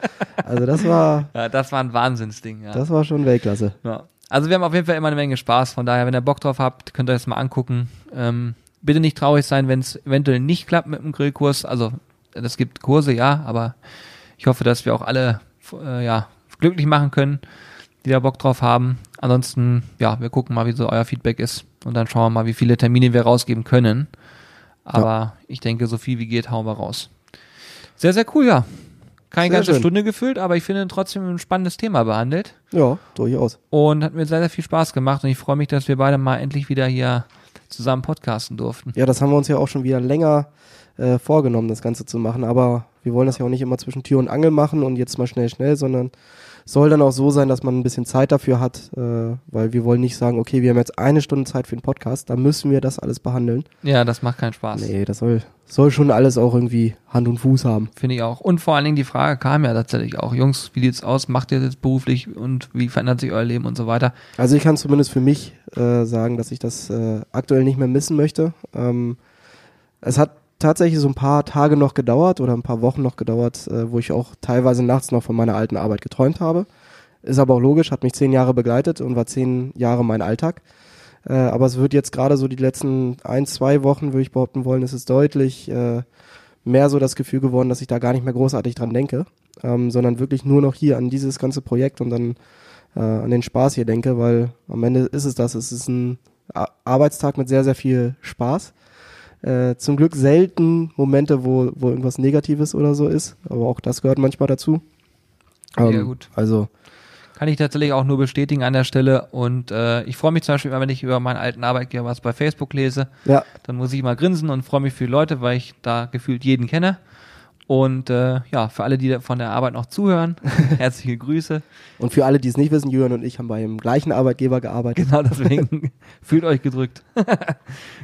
Also das war, ja, das war ein Wahnsinnsding, ja. das war schon Weltklasse. ja. Also wir haben auf jeden Fall immer eine Menge Spaß, von daher, wenn ihr Bock drauf habt, könnt ihr das mal angucken. Ähm, bitte nicht traurig sein, wenn es eventuell nicht klappt mit dem Grillkurs. Also es gibt Kurse, ja, aber ich hoffe, dass wir auch alle äh, ja, glücklich machen können, die da Bock drauf haben. Ansonsten, ja, wir gucken mal, wie so euer Feedback ist und dann schauen wir mal, wie viele Termine wir rausgeben können. Aber ich denke, so viel wie geht, hauen wir raus. Sehr, sehr cool, ja. Keine Sehr ganze schön. Stunde gefüllt, aber ich finde trotzdem ein spannendes Thema behandelt. Ja, durchaus. Und hat mir sehr, sehr viel Spaß gemacht und ich freue mich, dass wir beide mal endlich wieder hier zusammen podcasten durften. Ja, das haben wir uns ja auch schon wieder länger äh, vorgenommen, das Ganze zu machen. Aber wir wollen das ja auch nicht immer zwischen Tür und Angel machen und jetzt mal schnell, schnell, sondern soll dann auch so sein, dass man ein bisschen Zeit dafür hat, äh, weil wir wollen nicht sagen, okay, wir haben jetzt eine Stunde Zeit für den Podcast, da müssen wir das alles behandeln. Ja, das macht keinen Spaß. Nee, das soll, soll schon alles auch irgendwie Hand und Fuß haben. Finde ich auch. Und vor allen Dingen die Frage kam ja tatsächlich auch, Jungs, wie sieht's aus? Macht ihr das jetzt beruflich und wie verändert sich euer Leben und so weiter? Also ich kann zumindest für mich äh, sagen, dass ich das äh, aktuell nicht mehr missen möchte. Ähm, es hat tatsächlich so ein paar Tage noch gedauert oder ein paar Wochen noch gedauert, äh, wo ich auch teilweise nachts noch von meiner alten Arbeit geträumt habe. Ist aber auch logisch, hat mich zehn Jahre begleitet und war zehn Jahre mein Alltag. Äh, aber es wird jetzt gerade so die letzten ein, zwei Wochen, würde ich behaupten wollen, ist es deutlich äh, mehr so das Gefühl geworden, dass ich da gar nicht mehr großartig dran denke. ähm, sondern wirklich nur noch hier an dieses ganze Projekt und dann äh, an den Spaß hier denke, weil am Ende ist es das. Es ist ein Arbeitstag mit sehr, sehr viel Spaß. Äh, zum Glück selten Momente, wo, wo irgendwas Negatives oder so ist, aber auch das gehört manchmal dazu. Ähm, ja, gut. Also kann ich tatsächlich auch nur bestätigen an der Stelle. Und äh, ich freue mich zum Beispiel immer, wenn ich über meinen alten Arbeitgeber was bei Facebook lese. Ja. Dann muss ich mal grinsen und freue mich für die Leute, weil ich da gefühlt jeden kenne. Und äh, ja, für alle, die von der Arbeit noch zuhören, herzliche Grüße. Und für alle, die es nicht wissen, Julian und ich haben bei dem gleichen Arbeitgeber gearbeitet. Genau, deswegen fühlt euch gedrückt.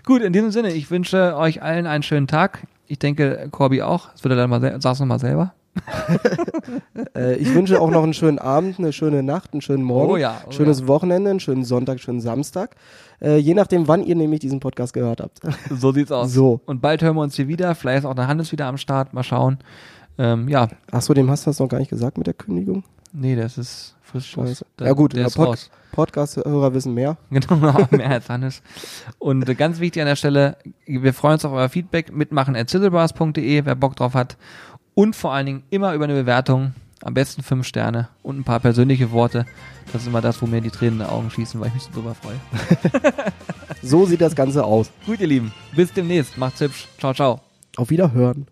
Gut, in diesem Sinne, ich wünsche euch allen einen schönen Tag. Ich denke, Corby auch. Das wird er dann mal, sag's noch mal selber. äh, ich wünsche auch noch einen schönen Abend, eine schöne Nacht, einen schönen Morgen, oh ja, oh schönes ja. Wochenende, einen schönen Sonntag, schönen Samstag. Äh, je nachdem, wann ihr nämlich diesen Podcast gehört habt. So sieht's aus. So. Und bald hören wir uns hier wieder. Vielleicht ist auch der Hannes wieder am Start. Mal schauen. Ähm, ja. Achso, dem hast du das noch gar nicht gesagt mit der Kündigung? Nee, das ist frisch. Scheiße. Ja gut, der ist Pod. Podcast-Hörer wissen mehr. Genau, mehr als Hannes. Und äh, ganz wichtig an der Stelle, wir freuen uns auf euer Feedback. Mitmachen at wer Bock drauf hat. Und vor allen Dingen immer über eine Bewertung. Am besten fünf Sterne und ein paar persönliche Worte. Das ist immer das, wo mir die Tränen in die Augen schießen, weil ich mich so drüber freue. so sieht das Ganze aus. Gut, ihr Lieben. Bis demnächst. Macht's hübsch. Ciao, ciao. Auf Wiederhören.